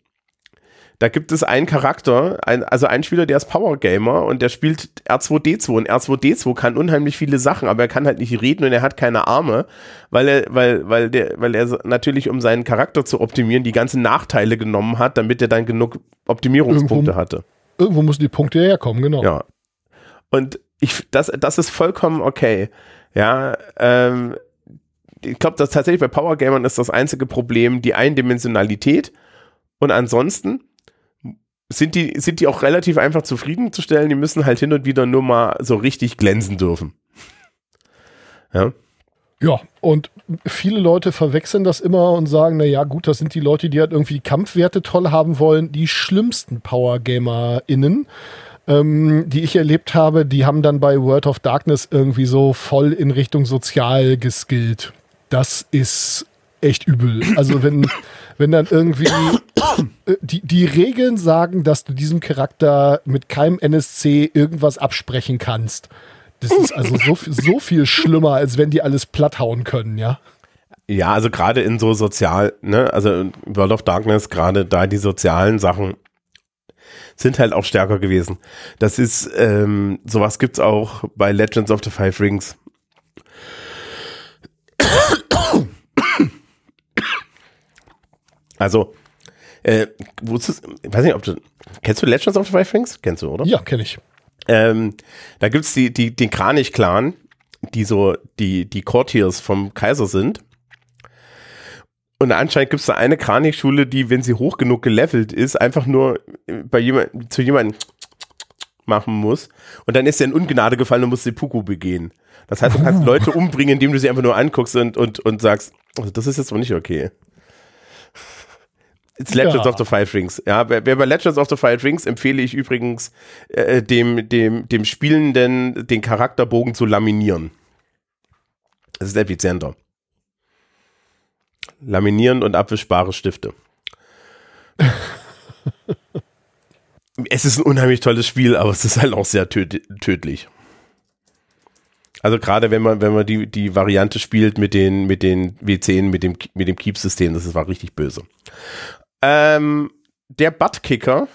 da gibt es einen Charakter, ein, also einen Spieler, der ist Power Gamer und der spielt R2D2 und R2D2 kann unheimlich viele Sachen, aber er kann halt nicht reden und er hat keine Arme, weil er, weil, weil der, weil er natürlich, um seinen Charakter zu optimieren, die ganzen Nachteile genommen hat, damit er dann genug Optimierungspunkte irgendwo, hatte. Irgendwo müssen die Punkte herkommen, genau. Ja. Und ich, das, das ist vollkommen okay. Ja, ähm, ich glaube, dass tatsächlich bei Power Gamern ist das einzige Problem die Eindimensionalität. Und ansonsten sind die, sind die auch relativ einfach zufriedenzustellen. Die müssen halt hin und wieder nur mal so richtig glänzen dürfen. Ja. Ja, und viele Leute verwechseln das immer und sagen, na ja, gut, das sind die Leute, die halt irgendwie Kampfwerte toll haben wollen, die schlimmsten Power-GamerInnen, ähm, die ich erlebt habe, die haben dann bei World of Darkness irgendwie so voll in Richtung sozial geskillt. Das ist echt übel. Also wenn, wenn dann irgendwie *coughs* die, die Regeln sagen, dass du diesem Charakter mit keinem NSC irgendwas absprechen kannst. Das ist also so, *laughs* so viel schlimmer, als wenn die alles platthauen können, ja. Ja, also gerade in so sozial, ne, also World of Darkness, gerade da die sozialen Sachen sind halt auch stärker gewesen. Das ist, ähm, sowas gibt's auch bei Legends of the Five Rings. *coughs* Also, äh, wusstest, ich weiß nicht, ob du, kennst du Legends of the Five Rings? Kennst du, oder? Ja, kenne ich. Ähm, da gibt's die, die, den Kranich-Clan, die so, die, die Courtiers vom Kaiser sind. Und anscheinend gibt es da eine Kranich-Schule, die, wenn sie hoch genug gelevelt ist, einfach nur bei jemand, zu jemandem machen muss. Und dann ist er in Ungnade gefallen und muss Seppuku begehen. Das heißt, du kannst Leute umbringen, indem du sie einfach nur anguckst und, und, und sagst, also das ist jetzt aber nicht okay. It's Legends ja. of the Five Rings. Ja, wer, bei Legends of the Five Rings empfehle ich übrigens äh, dem, dem, dem Spielenden den Charakterbogen zu laminieren. Das ist effizienter. Laminieren und abwischbare Stifte. *laughs* es ist ein unheimlich tolles Spiel, aber es ist halt auch sehr töd tödlich. Also gerade wenn man, wenn man die, die Variante spielt mit den, mit den W10, mit dem, mit dem Keep-System, das war richtig böse. Ähm, der Buttkicker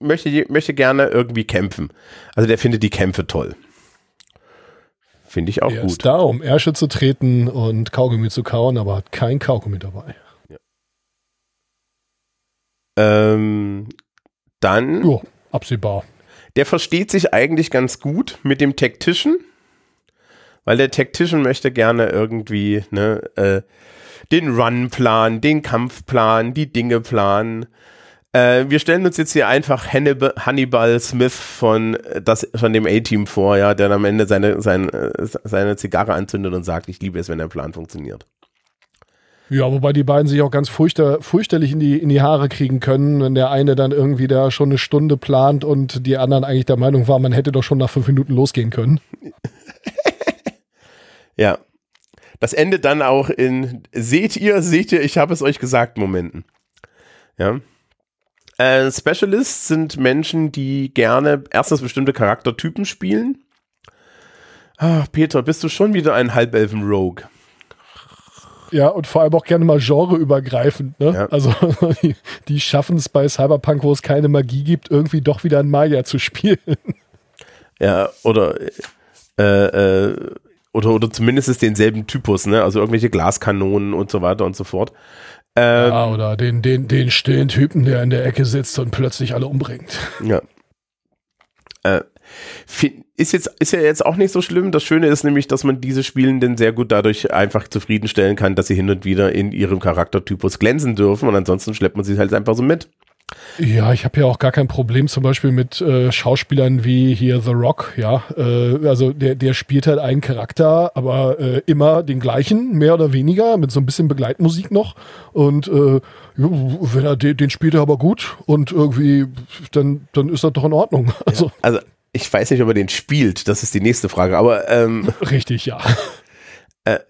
möchte, möchte gerne irgendwie kämpfen. Also der findet die Kämpfe toll. Finde ich auch er gut. ist da, um Ärsche zu treten und Kaugummi zu kauen, aber hat kein Kaugummi dabei. Ja. Ähm, dann. Jo, absehbar. Der versteht sich eigentlich ganz gut mit dem Tactician, weil der Tactician möchte gerne irgendwie, ne, äh, den Run-Plan, den Kampfplan, die Dinge planen. Äh, wir stellen uns jetzt hier einfach Hannibal, Hannibal Smith von, äh, das, von dem A-Team vor, ja, der am Ende seine, seine, äh, seine Zigarre anzündet und sagt, ich liebe es, wenn der Plan funktioniert. Ja, wobei die beiden sich auch ganz furchter, fürchterlich in die, in die Haare kriegen können, wenn der eine dann irgendwie da schon eine Stunde plant und die anderen eigentlich der Meinung waren, man hätte doch schon nach fünf Minuten losgehen können. *laughs* ja, das endet dann auch in seht ihr, seht ihr, ich habe es euch gesagt Momenten. Ja. Äh, Specialists sind Menschen, die gerne erstens bestimmte Charaktertypen spielen. Ah, Peter, bist du schon wieder ein Halbelfen-Rogue? Ja, und vor allem auch gerne mal genreübergreifend. Ne? Ja. Also *laughs* die, die schaffen es bei Cyberpunk, wo es keine Magie gibt, irgendwie doch wieder ein Maya zu spielen. Ja, oder äh, äh, oder, oder zumindest denselben Typus, ne? Also irgendwelche Glaskanonen und so weiter und so fort. Ähm, ja, oder den, den, den stillen Typen, der in der Ecke sitzt und plötzlich alle umbringt. Ja. Äh, ist jetzt ist ja jetzt auch nicht so schlimm. Das Schöne ist nämlich, dass man diese Spielenden sehr gut dadurch einfach zufriedenstellen kann, dass sie hin und wieder in ihrem Charaktertypus glänzen dürfen und ansonsten schleppt man sie halt einfach so mit. Ja, ich habe ja auch gar kein Problem zum Beispiel mit äh, Schauspielern wie hier The Rock, ja. Äh, also der, der spielt halt einen Charakter, aber äh, immer den gleichen, mehr oder weniger, mit so ein bisschen Begleitmusik noch. Und äh, wenn er den, den spielt er aber gut und irgendwie, dann, dann ist das doch in Ordnung. Also, ja, also ich weiß nicht, ob er den spielt, das ist die nächste Frage, aber ähm, *laughs* Richtig, ja. Äh,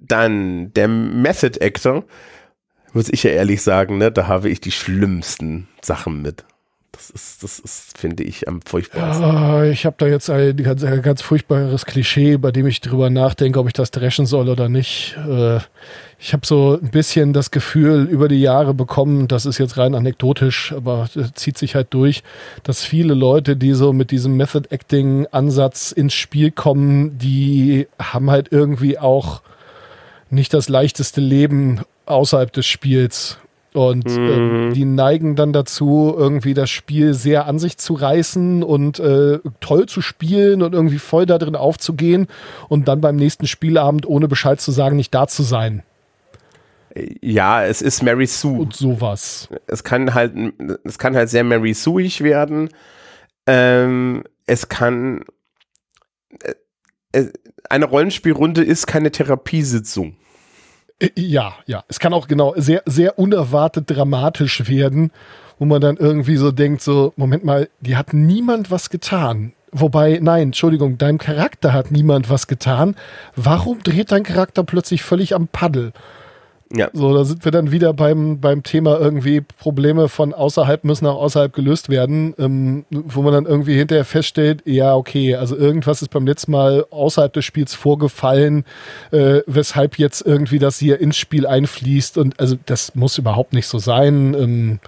dann der Method Actor muss ich ja ehrlich sagen, ne, da habe ich die schlimmsten Sachen mit. Das ist, das ist, finde ich, am furchtbarsten. Ja, ich habe da jetzt ein ganz, ein ganz furchtbares Klischee, bei dem ich drüber nachdenke, ob ich das dreschen soll oder nicht. Äh, ich habe so ein bisschen das Gefühl über die Jahre bekommen, das ist jetzt rein anekdotisch, aber zieht sich halt durch, dass viele Leute, die so mit diesem Method Acting Ansatz ins Spiel kommen, die haben halt irgendwie auch nicht das leichteste Leben außerhalb des Spiels. Und mhm. ähm, die neigen dann dazu, irgendwie das Spiel sehr an sich zu reißen und äh, toll zu spielen und irgendwie voll da drin aufzugehen und dann beim nächsten Spielabend ohne Bescheid zu sagen, nicht da zu sein. Ja, es ist Mary Sue. Und sowas. Es kann halt, es kann halt sehr Mary Sueig werden. Ähm, es kann, äh, äh eine Rollenspielrunde ist keine Therapiesitzung. Ja, ja. Es kann auch genau sehr, sehr unerwartet dramatisch werden, wo man dann irgendwie so denkt, so, Moment mal, die hat niemand was getan. Wobei, nein, Entschuldigung, deinem Charakter hat niemand was getan. Warum dreht dein Charakter plötzlich völlig am Paddel? Ja. So, da sind wir dann wieder beim, beim Thema irgendwie Probleme von außerhalb müssen auch außerhalb gelöst werden, ähm, wo man dann irgendwie hinterher feststellt, ja, okay, also irgendwas ist beim letzten Mal außerhalb des Spiels vorgefallen, äh, weshalb jetzt irgendwie das hier ins Spiel einfließt und also das muss überhaupt nicht so sein. Ähm,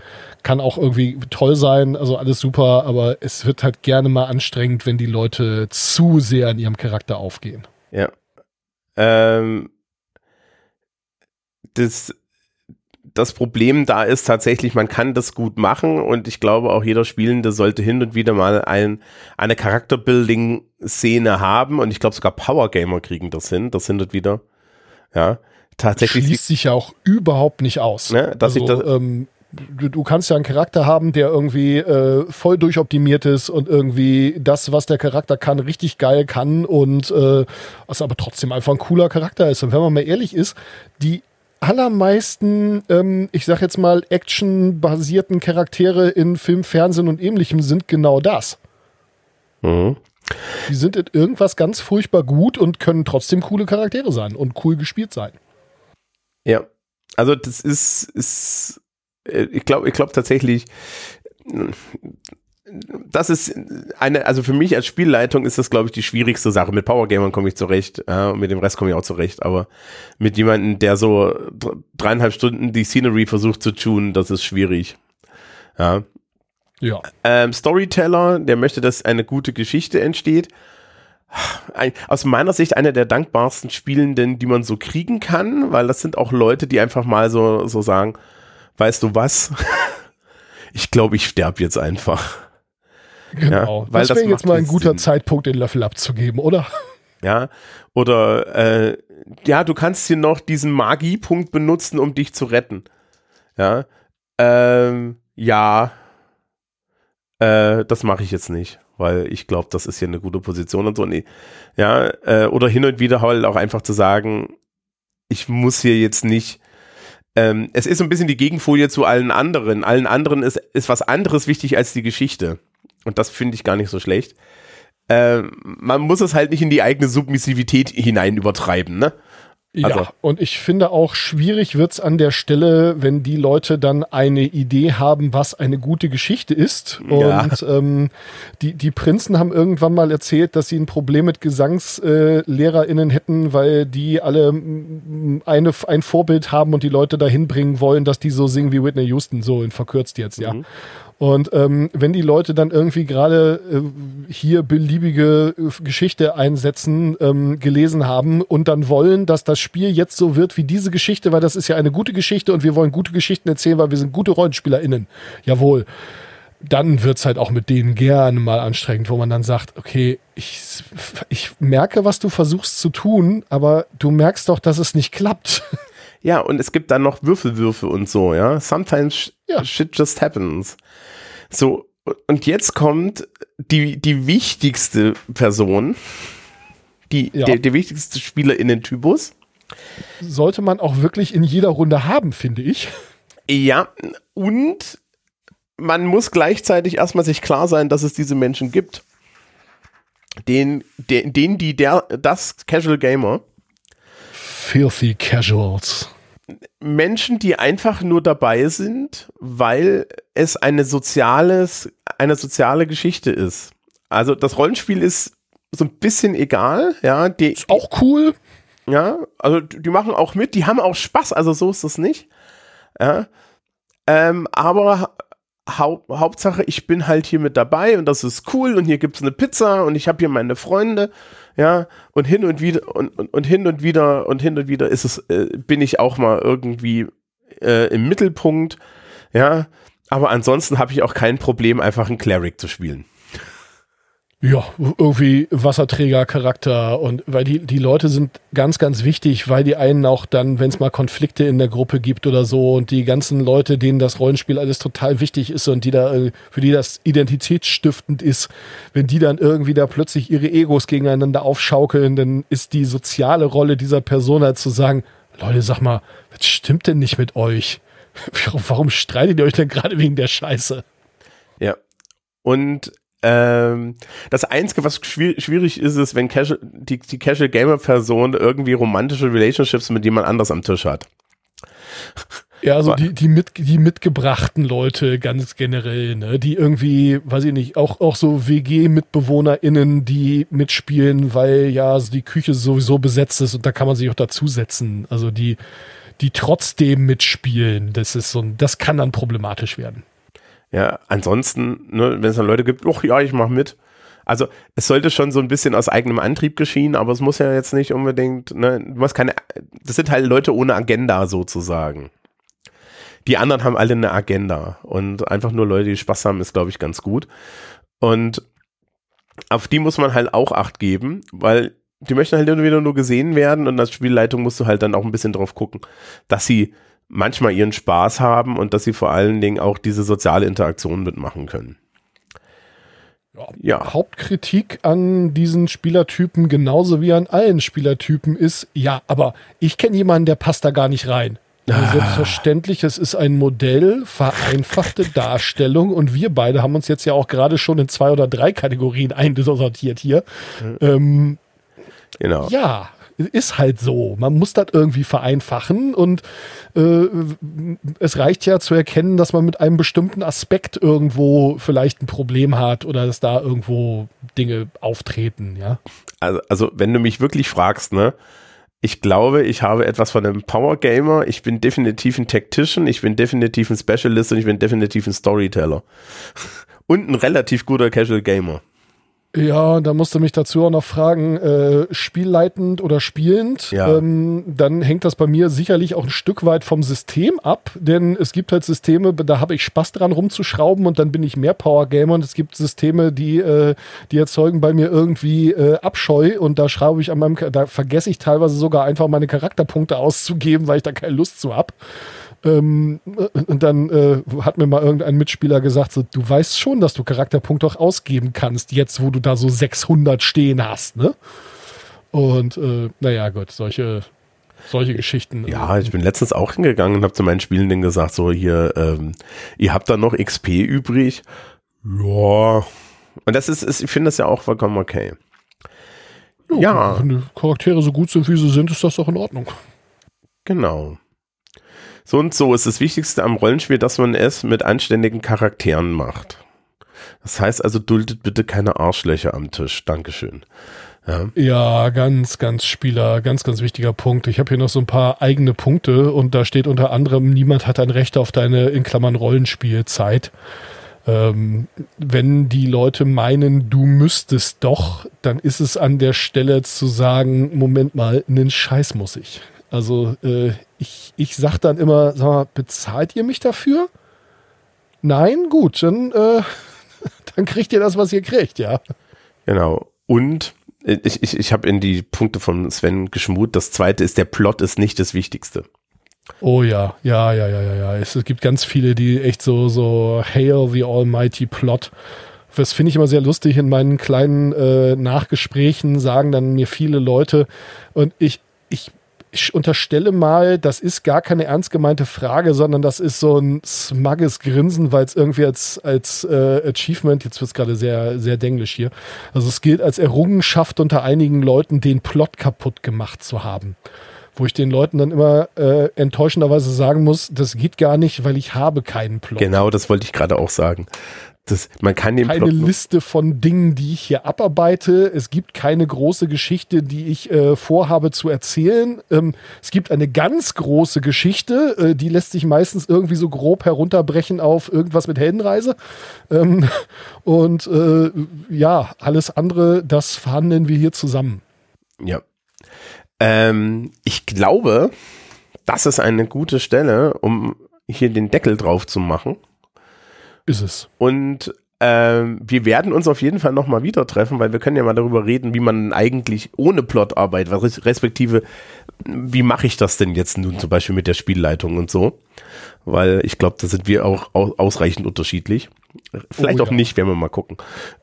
kann auch irgendwie toll sein, also alles super, aber es wird halt gerne mal anstrengend, wenn die Leute zu sehr in ihrem Charakter aufgehen. Ja. Ähm, das, das Problem da ist tatsächlich, man kann das gut machen und ich glaube auch jeder Spielende sollte hin und wieder mal ein, eine Charakterbuilding-Szene haben und ich glaube sogar Power Gamer kriegen das hin, das hin und wieder. Ja, tatsächlich. Schließt sich ja auch überhaupt nicht aus. Ne, dass also, ich das, ähm, du, du, kannst ja einen Charakter haben, der irgendwie äh, voll durchoptimiert ist und irgendwie das, was der Charakter kann, richtig geil kann und äh, was aber trotzdem einfach ein cooler Charakter ist. Und wenn man mal ehrlich ist, die allermeisten, ähm, ich sag jetzt mal, actionbasierten Charaktere in Film, Fernsehen und ähnlichem sind genau das. Mhm. Die sind in irgendwas ganz furchtbar gut und können trotzdem coole Charaktere sein und cool gespielt sein. Ja, also das ist, ist äh, ich glaube ich glaube tatsächlich, das ist eine, also für mich als Spielleitung ist das, glaube ich, die schwierigste Sache. Mit Powergamern komme ich zurecht, äh, mit dem Rest komme ich auch zurecht, aber mit jemandem, der so dreieinhalb Stunden die Scenery versucht zu tunen, das ist schwierig. Ja. Ja. Ähm, Storyteller, der möchte, dass eine gute Geschichte entsteht. Ein, aus meiner Sicht einer der dankbarsten Spielenden, die man so kriegen kann, weil das sind auch Leute, die einfach mal so, so sagen, weißt du was? *laughs* ich glaube, ich sterbe jetzt einfach. Genau. Ja, weil das wäre jetzt mal ein guter Sinn. Zeitpunkt, den Löffel abzugeben, oder? *laughs* Ja. Oder äh, ja, du kannst hier noch diesen Magiepunkt benutzen, um dich zu retten. Ja. Ähm, ja. Äh, das mache ich jetzt nicht, weil ich glaube, das ist hier eine gute Position und so. Nee. Ja, äh, oder hin und wieder halt auch einfach zu sagen, ich muss hier jetzt nicht ähm, es ist so ein bisschen die Gegenfolie zu allen anderen. Allen anderen ist, ist was anderes wichtig als die Geschichte. Und das finde ich gar nicht so schlecht. Äh, man muss es halt nicht in die eigene Submissivität hinein übertreiben, ne? Ja, also. und ich finde auch schwierig wird's an der Stelle, wenn die Leute dann eine Idee haben, was eine gute Geschichte ist. Ja. Und ähm, die, die Prinzen haben irgendwann mal erzählt, dass sie ein Problem mit GesangslehrerInnen äh, hätten, weil die alle eine, ein Vorbild haben und die Leute dahin bringen wollen, dass die so singen wie Whitney Houston, so in verkürzt jetzt, ja. Mhm. Und ähm, wenn die Leute dann irgendwie gerade äh, hier beliebige äh, Geschichte einsetzen, ähm, gelesen haben und dann wollen, dass das Spiel jetzt so wird wie diese Geschichte, weil das ist ja eine gute Geschichte und wir wollen gute Geschichten erzählen, weil wir sind gute RollenspielerInnen. Jawohl. Dann wird's halt auch mit denen gerne mal anstrengend, wo man dann sagt, okay, ich, ich merke, was du versuchst zu tun, aber du merkst doch, dass es nicht klappt. Ja, und es gibt dann noch Würfelwürfe und so, ja. Sometimes ja. shit just happens. So, und jetzt kommt die, die wichtigste Person, die, ja. der, der wichtigste Spieler in den Typus. Sollte man auch wirklich in jeder Runde haben, finde ich. Ja, und man muss gleichzeitig erstmal sich klar sein, dass es diese Menschen gibt. Den, den, den die der, das Casual Gamer. Filthy Casuals. Menschen, die einfach nur dabei sind, weil es eine soziales, eine soziale Geschichte ist. Also das Rollenspiel ist so ein bisschen egal, ja. Die, ist auch cool. Ja, also die machen auch mit, die haben auch Spaß, also so ist das nicht. Ja. Ähm, aber Haupt, Hauptsache, ich bin halt hier mit dabei und das ist cool und hier gibt es eine Pizza und ich habe hier meine Freunde ja, und hin und wieder und, und, und hin und wieder und hin und wieder ist es, äh, bin ich auch mal irgendwie äh, im Mittelpunkt, ja, aber ansonsten habe ich auch kein Problem, einfach einen Cleric zu spielen. Ja, irgendwie Wasserträgercharakter und weil die, die Leute sind ganz, ganz wichtig, weil die einen auch dann, wenn es mal Konflikte in der Gruppe gibt oder so und die ganzen Leute, denen das Rollenspiel alles total wichtig ist und die da, äh, für die das identitätsstiftend ist, wenn die dann irgendwie da plötzlich ihre Egos gegeneinander aufschaukeln, dann ist die soziale Rolle dieser Person halt zu sagen, Leute, sag mal, was stimmt denn nicht mit euch? *laughs* Warum streitet ihr euch denn gerade wegen der Scheiße? Ja. Und ähm, das Einzige, was schwierig ist, ist, wenn Casual, die, die Casual Gamer Person irgendwie romantische Relationships mit jemand anders am Tisch hat. *laughs* Ja, also die, die, mit, die mitgebrachten Leute ganz generell, ne, die irgendwie, weiß ich nicht, auch, auch so WG-MitbewohnerInnen, die mitspielen, weil ja also die Küche sowieso besetzt ist und da kann man sich auch dazusetzen. Also die, die trotzdem mitspielen, das ist so ein, das kann dann problematisch werden. Ja, ansonsten, ne, wenn es dann Leute gibt, ach ja, ich mach mit. Also es sollte schon so ein bisschen aus eigenem Antrieb geschehen, aber es muss ja jetzt nicht unbedingt, ne, du hast keine, das sind halt Leute ohne Agenda sozusagen. Die anderen haben alle eine Agenda und einfach nur Leute, die Spaß haben, ist, glaube ich, ganz gut. Und auf die muss man halt auch Acht geben, weil die möchten halt immer wieder nur gesehen werden und als Spielleitung musst du halt dann auch ein bisschen drauf gucken, dass sie manchmal ihren Spaß haben und dass sie vor allen Dingen auch diese soziale Interaktion mitmachen können. Ja, ja. Hauptkritik an diesen Spielertypen genauso wie an allen Spielertypen ist, ja, aber ich kenne jemanden, der passt da gar nicht rein. Also ah. Selbstverständlich, es ist ein Modell, vereinfachte Darstellung und wir beide haben uns jetzt ja auch gerade schon in zwei oder drei Kategorien einsortiert hier. Mhm. Ähm, genau. Ja, ist halt so. Man muss das irgendwie vereinfachen und äh, es reicht ja zu erkennen, dass man mit einem bestimmten Aspekt irgendwo vielleicht ein Problem hat oder dass da irgendwo Dinge auftreten, ja. Also, also wenn du mich wirklich fragst, ne, ich glaube, ich habe etwas von einem Power Gamer. Ich bin definitiv ein Tactician, ich bin definitiv ein Specialist und ich bin definitiv ein Storyteller. *laughs* Und ein relativ guter Casual Gamer. Ja, da musst du mich dazu auch noch fragen, äh, spielleitend oder spielend. Ja. Ähm, dann hängt das bei mir sicherlich auch ein Stück weit vom System ab, denn es gibt halt Systeme, da habe ich Spaß dran rumzuschrauben und dann bin ich mehr Power Gamer und es gibt Systeme, die, äh, die erzeugen bei mir irgendwie äh, Abscheu und da schraube ich an meinem, da vergesse ich teilweise sogar einfach meine Charakterpunkte *laughs* auszugeben, weil ich da keine Lust zu habe. Ähm, und dann äh, hat mir mal irgendein Mitspieler gesagt, so, du weißt schon, dass du Charakterpunkte auch ausgeben kannst, jetzt wo du da so 600 stehen hast, ne? Und äh, naja, gut, solche, solche Geschichten. Ja, ich bin letztens auch hingegangen und habe zu meinen Spielenden gesagt, so hier, ähm, ihr habt da noch XP übrig. Ja. Und das ist, ist ich finde das ja auch vollkommen okay. Ja. Wenn die Charaktere so gut sind, wie sie sind, ist das doch in Ordnung. Genau. So und so ist das Wichtigste am Rollenspiel, dass man es mit anständigen Charakteren macht. Das heißt also, duldet bitte keine Arschlöcher am Tisch. Dankeschön. Ja. ja, ganz, ganz Spieler, ganz, ganz wichtiger Punkt. Ich habe hier noch so ein paar eigene Punkte und da steht unter anderem, niemand hat ein Recht auf deine, in Klammern, Rollenspielzeit. Ähm, wenn die Leute meinen, du müsstest doch, dann ist es an der Stelle zu sagen, Moment mal, einen Scheiß muss ich. Also äh, ich, ich sag dann immer, sag mal, bezahlt ihr mich dafür? Nein, gut, dann, äh, *laughs* dann kriegt ihr das, was ihr kriegt, ja. Genau. Und ich, ich, ich habe in die Punkte von Sven geschmut. Das zweite ist, der Plot ist nicht das Wichtigste. Oh ja, ja, ja, ja, ja, ja. Es, gibt ganz viele, die echt so, so Hail the Almighty Plot. Das finde ich immer sehr lustig. In meinen kleinen äh, Nachgesprächen sagen dann mir viele Leute und ich, ich ich unterstelle mal, das ist gar keine ernst gemeinte Frage, sondern das ist so ein smugges Grinsen, weil es irgendwie als, als äh, Achievement, jetzt wird es gerade sehr, sehr denglisch hier, also es gilt als Errungenschaft unter einigen Leuten, den Plot kaputt gemacht zu haben. Wo ich den Leuten dann immer äh, enttäuschenderweise sagen muss, das geht gar nicht, weil ich habe keinen Plot. Genau, das wollte ich gerade auch sagen. Das, man kann den keine Liste von Dingen, die ich hier abarbeite. Es gibt keine große Geschichte, die ich äh, vorhabe zu erzählen. Ähm, es gibt eine ganz große Geschichte, äh, die lässt sich meistens irgendwie so grob herunterbrechen auf irgendwas mit Heldenreise. Ähm, *laughs* und äh, ja, alles andere, das verhandeln wir hier zusammen. Ja. Ähm, ich glaube, das ist eine gute Stelle, um hier den Deckel drauf zu machen. Ist es. Und ähm, wir werden uns auf jeden Fall nochmal wieder treffen, weil wir können ja mal darüber reden, wie man eigentlich ohne Plot arbeitet, respektive, wie mache ich das denn jetzt nun zum Beispiel mit der Spielleitung und so. Weil ich glaube, da sind wir auch ausreichend unterschiedlich. Vielleicht oh, auch ja. nicht, werden wir mal gucken.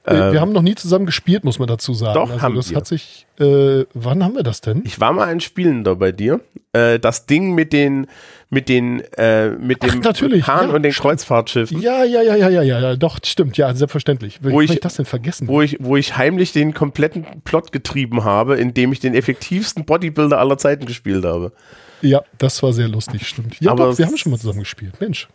Wir, ähm, haben noch nie zusammen gespielt, muss man dazu sagen. Doch, also haben das wir. hat sich, äh, wann haben wir das denn? Ich war mal ein Spielender bei dir. Äh, das Ding mit den, mit den, äh, mit dem natürlich, Hahn ja, und den Kreuzfahrtschiffen. Ja, ja, ja, ja, ja, ja, doch, stimmt, ja, selbstverständlich. Wie wo ich, ich das denn vergessen? Wo ich, wo ich heimlich den kompletten Plot getrieben habe, indem ich den effektivsten Bodybuilder aller Zeiten gespielt habe. Ja, das war sehr lustig, stimmt. Ja, aber doch, wir haben schon mal zusammen gespielt, Mensch.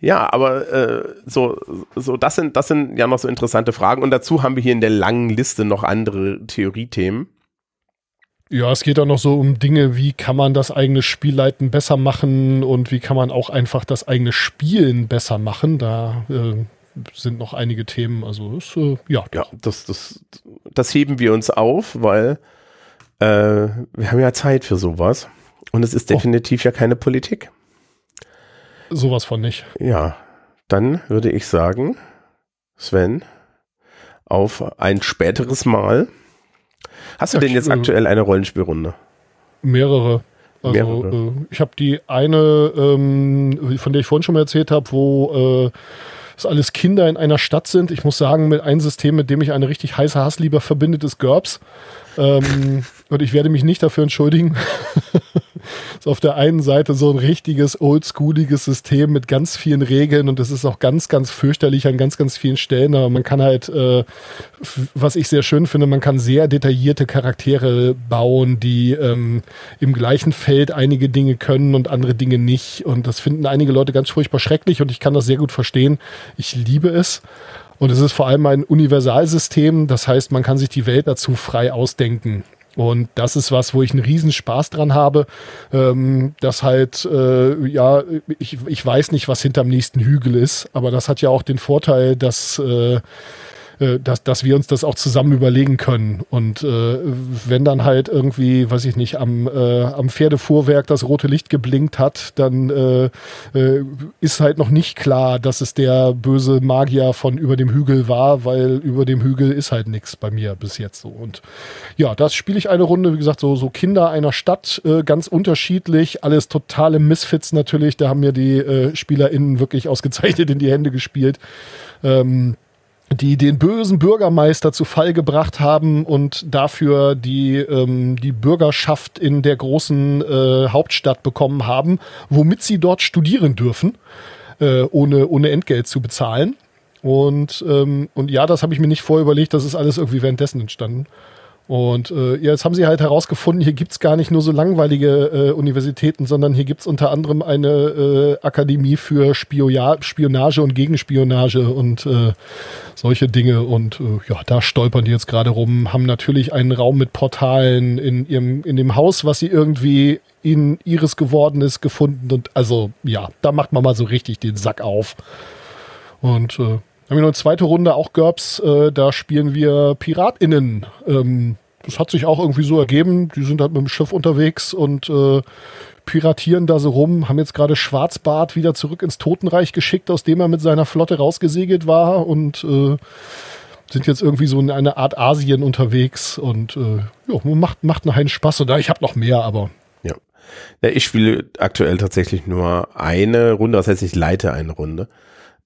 Ja, aber äh, so, so das sind das sind ja noch so interessante Fragen und dazu haben wir hier in der langen Liste noch andere Theoriethemen. Ja, es geht auch noch so um Dinge, wie kann man das eigene Spielleiten besser machen und wie kann man auch einfach das eigene Spielen besser machen. Da äh, sind noch einige Themen. Also ist, äh, ja. Ja, das, das, das heben wir uns auf, weil äh, wir haben ja Zeit für sowas. Und es ist oh. definitiv oh. ja keine Politik. Sowas von nicht. Ja, dann würde ich sagen, Sven, auf ein späteres Mal. Hast du denn jetzt äh, aktuell eine Rollenspielrunde? Mehrere. Also mehrere. Äh, ich habe die eine, ähm, von der ich vorhin schon mal erzählt habe, wo äh, es alles Kinder in einer Stadt sind. Ich muss sagen, mit einem System, mit dem ich eine richtig heiße Hassliebe verbindet, ist GURPS. Ähm, *laughs* und ich werde mich nicht dafür entschuldigen. *laughs* ist auf der einen Seite so ein richtiges oldschooliges System mit ganz vielen Regeln und das ist auch ganz, ganz fürchterlich an ganz, ganz vielen Stellen. Aber man kann halt, äh, was ich sehr schön finde, man kann sehr detaillierte Charaktere bauen, die ähm, im gleichen Feld einige Dinge können und andere Dinge nicht. Und das finden einige Leute ganz furchtbar schrecklich und ich kann das sehr gut verstehen. Ich liebe es. Und es ist vor allem ein Universalsystem, das heißt, man kann sich die Welt dazu frei ausdenken. Und das ist was, wo ich einen riesen Spaß dran habe. Ähm, das halt, äh, ja, ich, ich weiß nicht, was hinterm nächsten Hügel ist, aber das hat ja auch den Vorteil, dass äh, äh, dass, dass wir uns das auch zusammen überlegen können. Und äh, wenn dann halt irgendwie, weiß ich nicht, am, äh, am Pferdefuhrwerk das rote Licht geblinkt hat, dann äh, äh, ist halt noch nicht klar, dass es der böse Magier von über dem Hügel war, weil über dem Hügel ist halt nichts bei mir bis jetzt so. Und ja, das spiele ich eine Runde, wie gesagt, so, so Kinder einer Stadt, äh, ganz unterschiedlich, alles totale Misfits natürlich. Da haben mir die äh, SpielerInnen wirklich *laughs* ausgezeichnet in die Hände gespielt. Ähm, die den bösen Bürgermeister zu Fall gebracht haben und dafür die, ähm, die Bürgerschaft in der großen äh, Hauptstadt bekommen haben, womit sie dort studieren dürfen, äh, ohne, ohne Entgelt zu bezahlen. Und, ähm, und ja, das habe ich mir nicht vorher überlegt, das ist alles irgendwie währenddessen entstanden. Und äh, jetzt haben sie halt herausgefunden, hier gibt's gar nicht nur so langweilige äh, Universitäten, sondern hier gibt's unter anderem eine äh, Akademie für Spioja Spionage und Gegenspionage und äh, solche Dinge. Und äh, ja, da stolpern die jetzt gerade rum, haben natürlich einen Raum mit Portalen in ihrem, in dem Haus, was sie irgendwie in ihres geworden ist, gefunden. Und also ja, da macht man mal so richtig den Sack auf. Und äh, haben wir noch eine zweite Runde, auch GURPS, äh, da spielen wir PiratInnen. Ähm, das hat sich auch irgendwie so ergeben. Die sind halt mit dem Schiff unterwegs und äh, piratieren da so rum, haben jetzt gerade Schwarzbart wieder zurück ins Totenreich geschickt, aus dem er mit seiner Flotte rausgesegelt war und äh, sind jetzt irgendwie so in einer Art Asien unterwegs und äh, ja, macht, macht einen Spaß. Oder ich habe noch mehr, aber. Ja. ja. Ich spiele aktuell tatsächlich nur eine Runde, das heißt, ich leite eine Runde.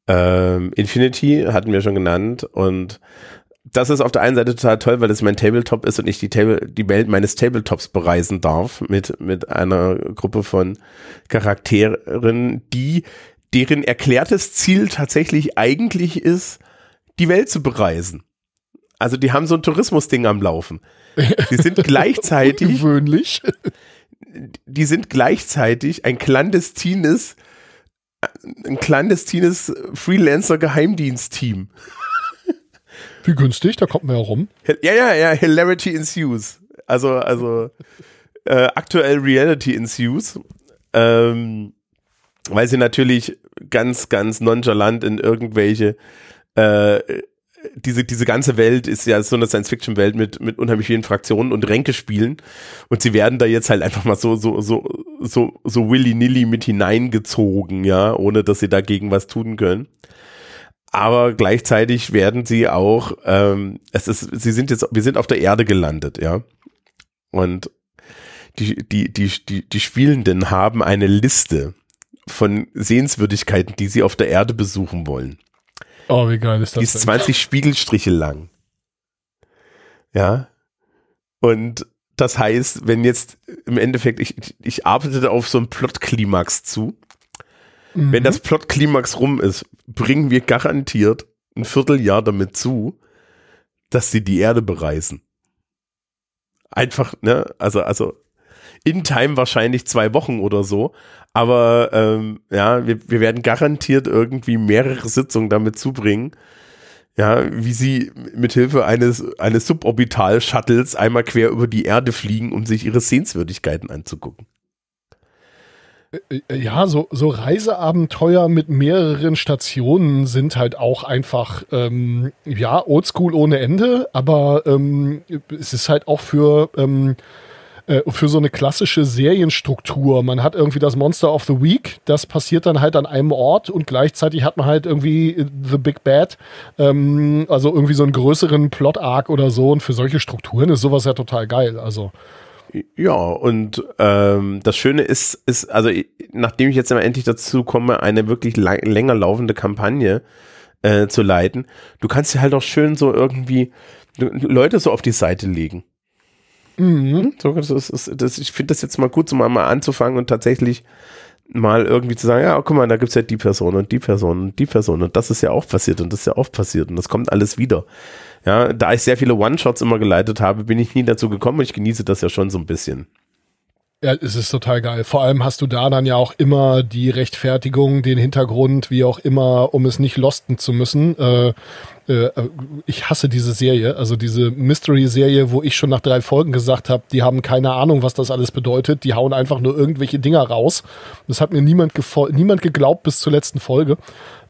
Ähm, Infinity hatten wir schon genannt und das ist auf der einen Seite total toll, weil es mein Tabletop ist und ich die, Table, die Welt meines Tabletops bereisen darf mit, mit einer Gruppe von Charakteren, die, deren erklärtes Ziel tatsächlich eigentlich ist, die Welt zu bereisen. Also die haben so ein Tourismusding am Laufen. Die sind *laughs* gleichzeitig. Ungewöhnlich. Die sind gleichzeitig ein clandestines ein clandestines Freelancer-Geheimdienst-Team. Wie günstig, da kommt man ja rum. Ja, ja, ja, Hilarity ensues. Also, also äh, aktuell Reality ensues. Ähm, weil sie natürlich ganz, ganz nonchalant in irgendwelche äh, diese, diese ganze Welt ist ja so eine Science-Fiction-Welt mit, mit unheimlich vielen Fraktionen und Ränkespielen. Und sie werden da jetzt halt einfach mal so, so, so, so, so willy-nilly mit hineingezogen, ja, ohne dass sie dagegen was tun können. Aber gleichzeitig werden sie auch, ähm, es ist, sie sind jetzt, wir sind auf der Erde gelandet, ja. Und die, die, die, die, die Spielenden haben eine Liste von Sehenswürdigkeiten, die sie auf der Erde besuchen wollen. Oh, wie geil ist das? Die ist 20 Spiegelstriche lang. Ja. Und das heißt, wenn jetzt im Endeffekt, ich, ich arbeite auf so einen Plot-Klimax zu. Mhm. Wenn das Plot-Klimax rum ist, bringen wir garantiert ein Vierteljahr damit zu, dass sie die Erde bereisen. Einfach, ne, also, also in Time wahrscheinlich zwei Wochen oder so, aber ähm, ja, wir, wir werden garantiert irgendwie mehrere Sitzungen damit zubringen, ja, wie sie mithilfe eines, eines Suborbital-Shuttles einmal quer über die Erde fliegen, um sich ihre Sehenswürdigkeiten anzugucken. Äh, äh, ja, so, so Reiseabenteuer mit mehreren Stationen sind halt auch einfach, ähm, ja, oldschool ohne Ende, aber ähm, es ist halt auch für ähm, äh, für so eine klassische Serienstruktur. Man hat irgendwie das Monster of the Week, das passiert dann halt an einem Ort und gleichzeitig hat man halt irgendwie The Big Bad, ähm, also irgendwie so einen größeren Plot-Arc oder so. Und für solche Strukturen ist sowas ja total geil. Also. Ja, und ähm, das Schöne ist, ist, also nachdem ich jetzt endlich dazu komme, eine wirklich länger laufende Kampagne äh, zu leiten, du kannst dir halt auch schön so irgendwie Leute so auf die Seite legen. Mhm. So, das ist, das, ich finde das jetzt mal gut, so mal, mal anzufangen und tatsächlich mal irgendwie zu sagen, ja, guck mal, da gibt es ja die Person und die Person und die Person und das ist ja auch passiert und das ist ja auch passiert und das kommt alles wieder. Ja, da ich sehr viele One-Shots immer geleitet habe, bin ich nie dazu gekommen und ich genieße das ja schon so ein bisschen. Ja, es ist total geil. Vor allem hast du da dann ja auch immer die Rechtfertigung, den Hintergrund, wie auch immer, um es nicht losten zu müssen. Äh, äh, ich hasse diese Serie, also diese Mystery-Serie, wo ich schon nach drei Folgen gesagt habe, die haben keine Ahnung, was das alles bedeutet. Die hauen einfach nur irgendwelche Dinger raus. Das hat mir niemand, niemand geglaubt bis zur letzten Folge.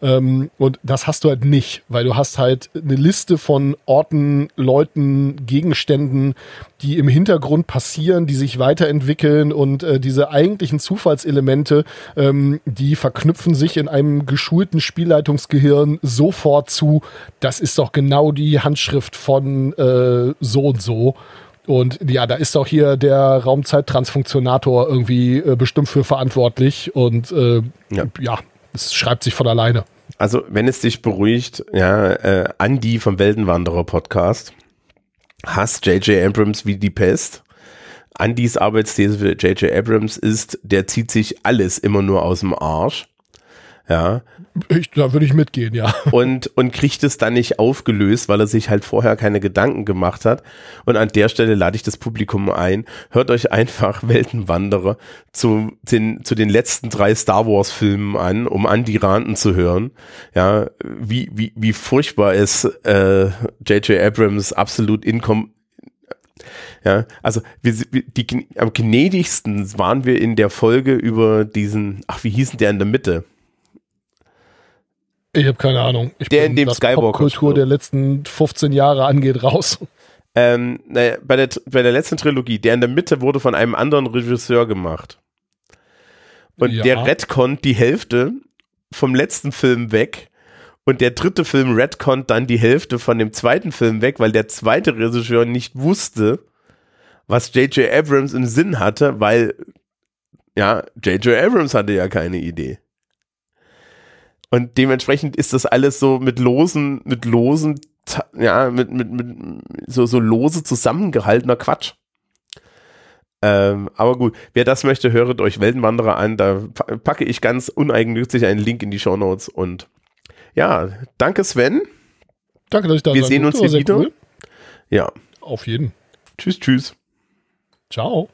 Ähm, und das hast du halt nicht, weil du hast halt eine Liste von Orten, Leuten, Gegenständen, die im Hintergrund passieren, die sich weiterentwickeln und äh, diese eigentlichen Zufallselemente, ähm, die verknüpfen sich in einem geschulten Spielleitungsgehirn sofort zu, das ist doch genau die Handschrift von äh, so und so. Und ja, da ist doch hier der Raumzeittransfunktionator irgendwie äh, bestimmt für verantwortlich und äh, ja. ja, es schreibt sich von alleine. Also, wenn es dich beruhigt, ja, äh, Andy vom Weltenwanderer Podcast hasst J.J. Abrams wie die Pest. Andys Arbeitsthese für J.J. Abrams ist, der zieht sich alles immer nur aus dem Arsch. Ja. Ich, da würde ich mitgehen, ja. Und, und kriegt es dann nicht aufgelöst, weil er sich halt vorher keine Gedanken gemacht hat. Und an der Stelle lade ich das Publikum ein. Hört euch einfach *laughs* Weltenwanderer zu den, zu den letzten drei Star Wars Filmen an, um Andy Ranten zu hören. Ja, wie, wie, wie furchtbar ist, äh, J.J. Abrams absolut inkom ja, also wir, die, am gnädigsten waren wir in der Folge über diesen, ach, wie hießen der in der Mitte? Ich habe keine Ahnung. Ich der in dem Skywalker Kultur der letzten 15 Jahre angeht raus. Ähm, naja, bei der, bei der letzten Trilogie, der in der Mitte wurde von einem anderen Regisseur gemacht. Und ja. der retconnt die Hälfte vom letzten Film weg. Und der dritte Film retconnt dann die Hälfte von dem zweiten Film weg, weil der zweite Regisseur nicht wusste, was J.J. Abrams im Sinn hatte, weil, ja, J.J. Abrams hatte ja keine Idee. Und dementsprechend ist das alles so mit losen, mit losen, ja, mit, mit, mit so, so lose zusammengehaltener Quatsch. Ähm, aber gut, wer das möchte, höret euch Weltenwanderer an. Da packe ich ganz uneigennützig einen Link in die Show Notes. Und ja, danke Sven. Danke, dass ich da Wir sehen uns hier wieder. Cool. Ja. Auf jeden. Tschüss, tschüss. Ciao.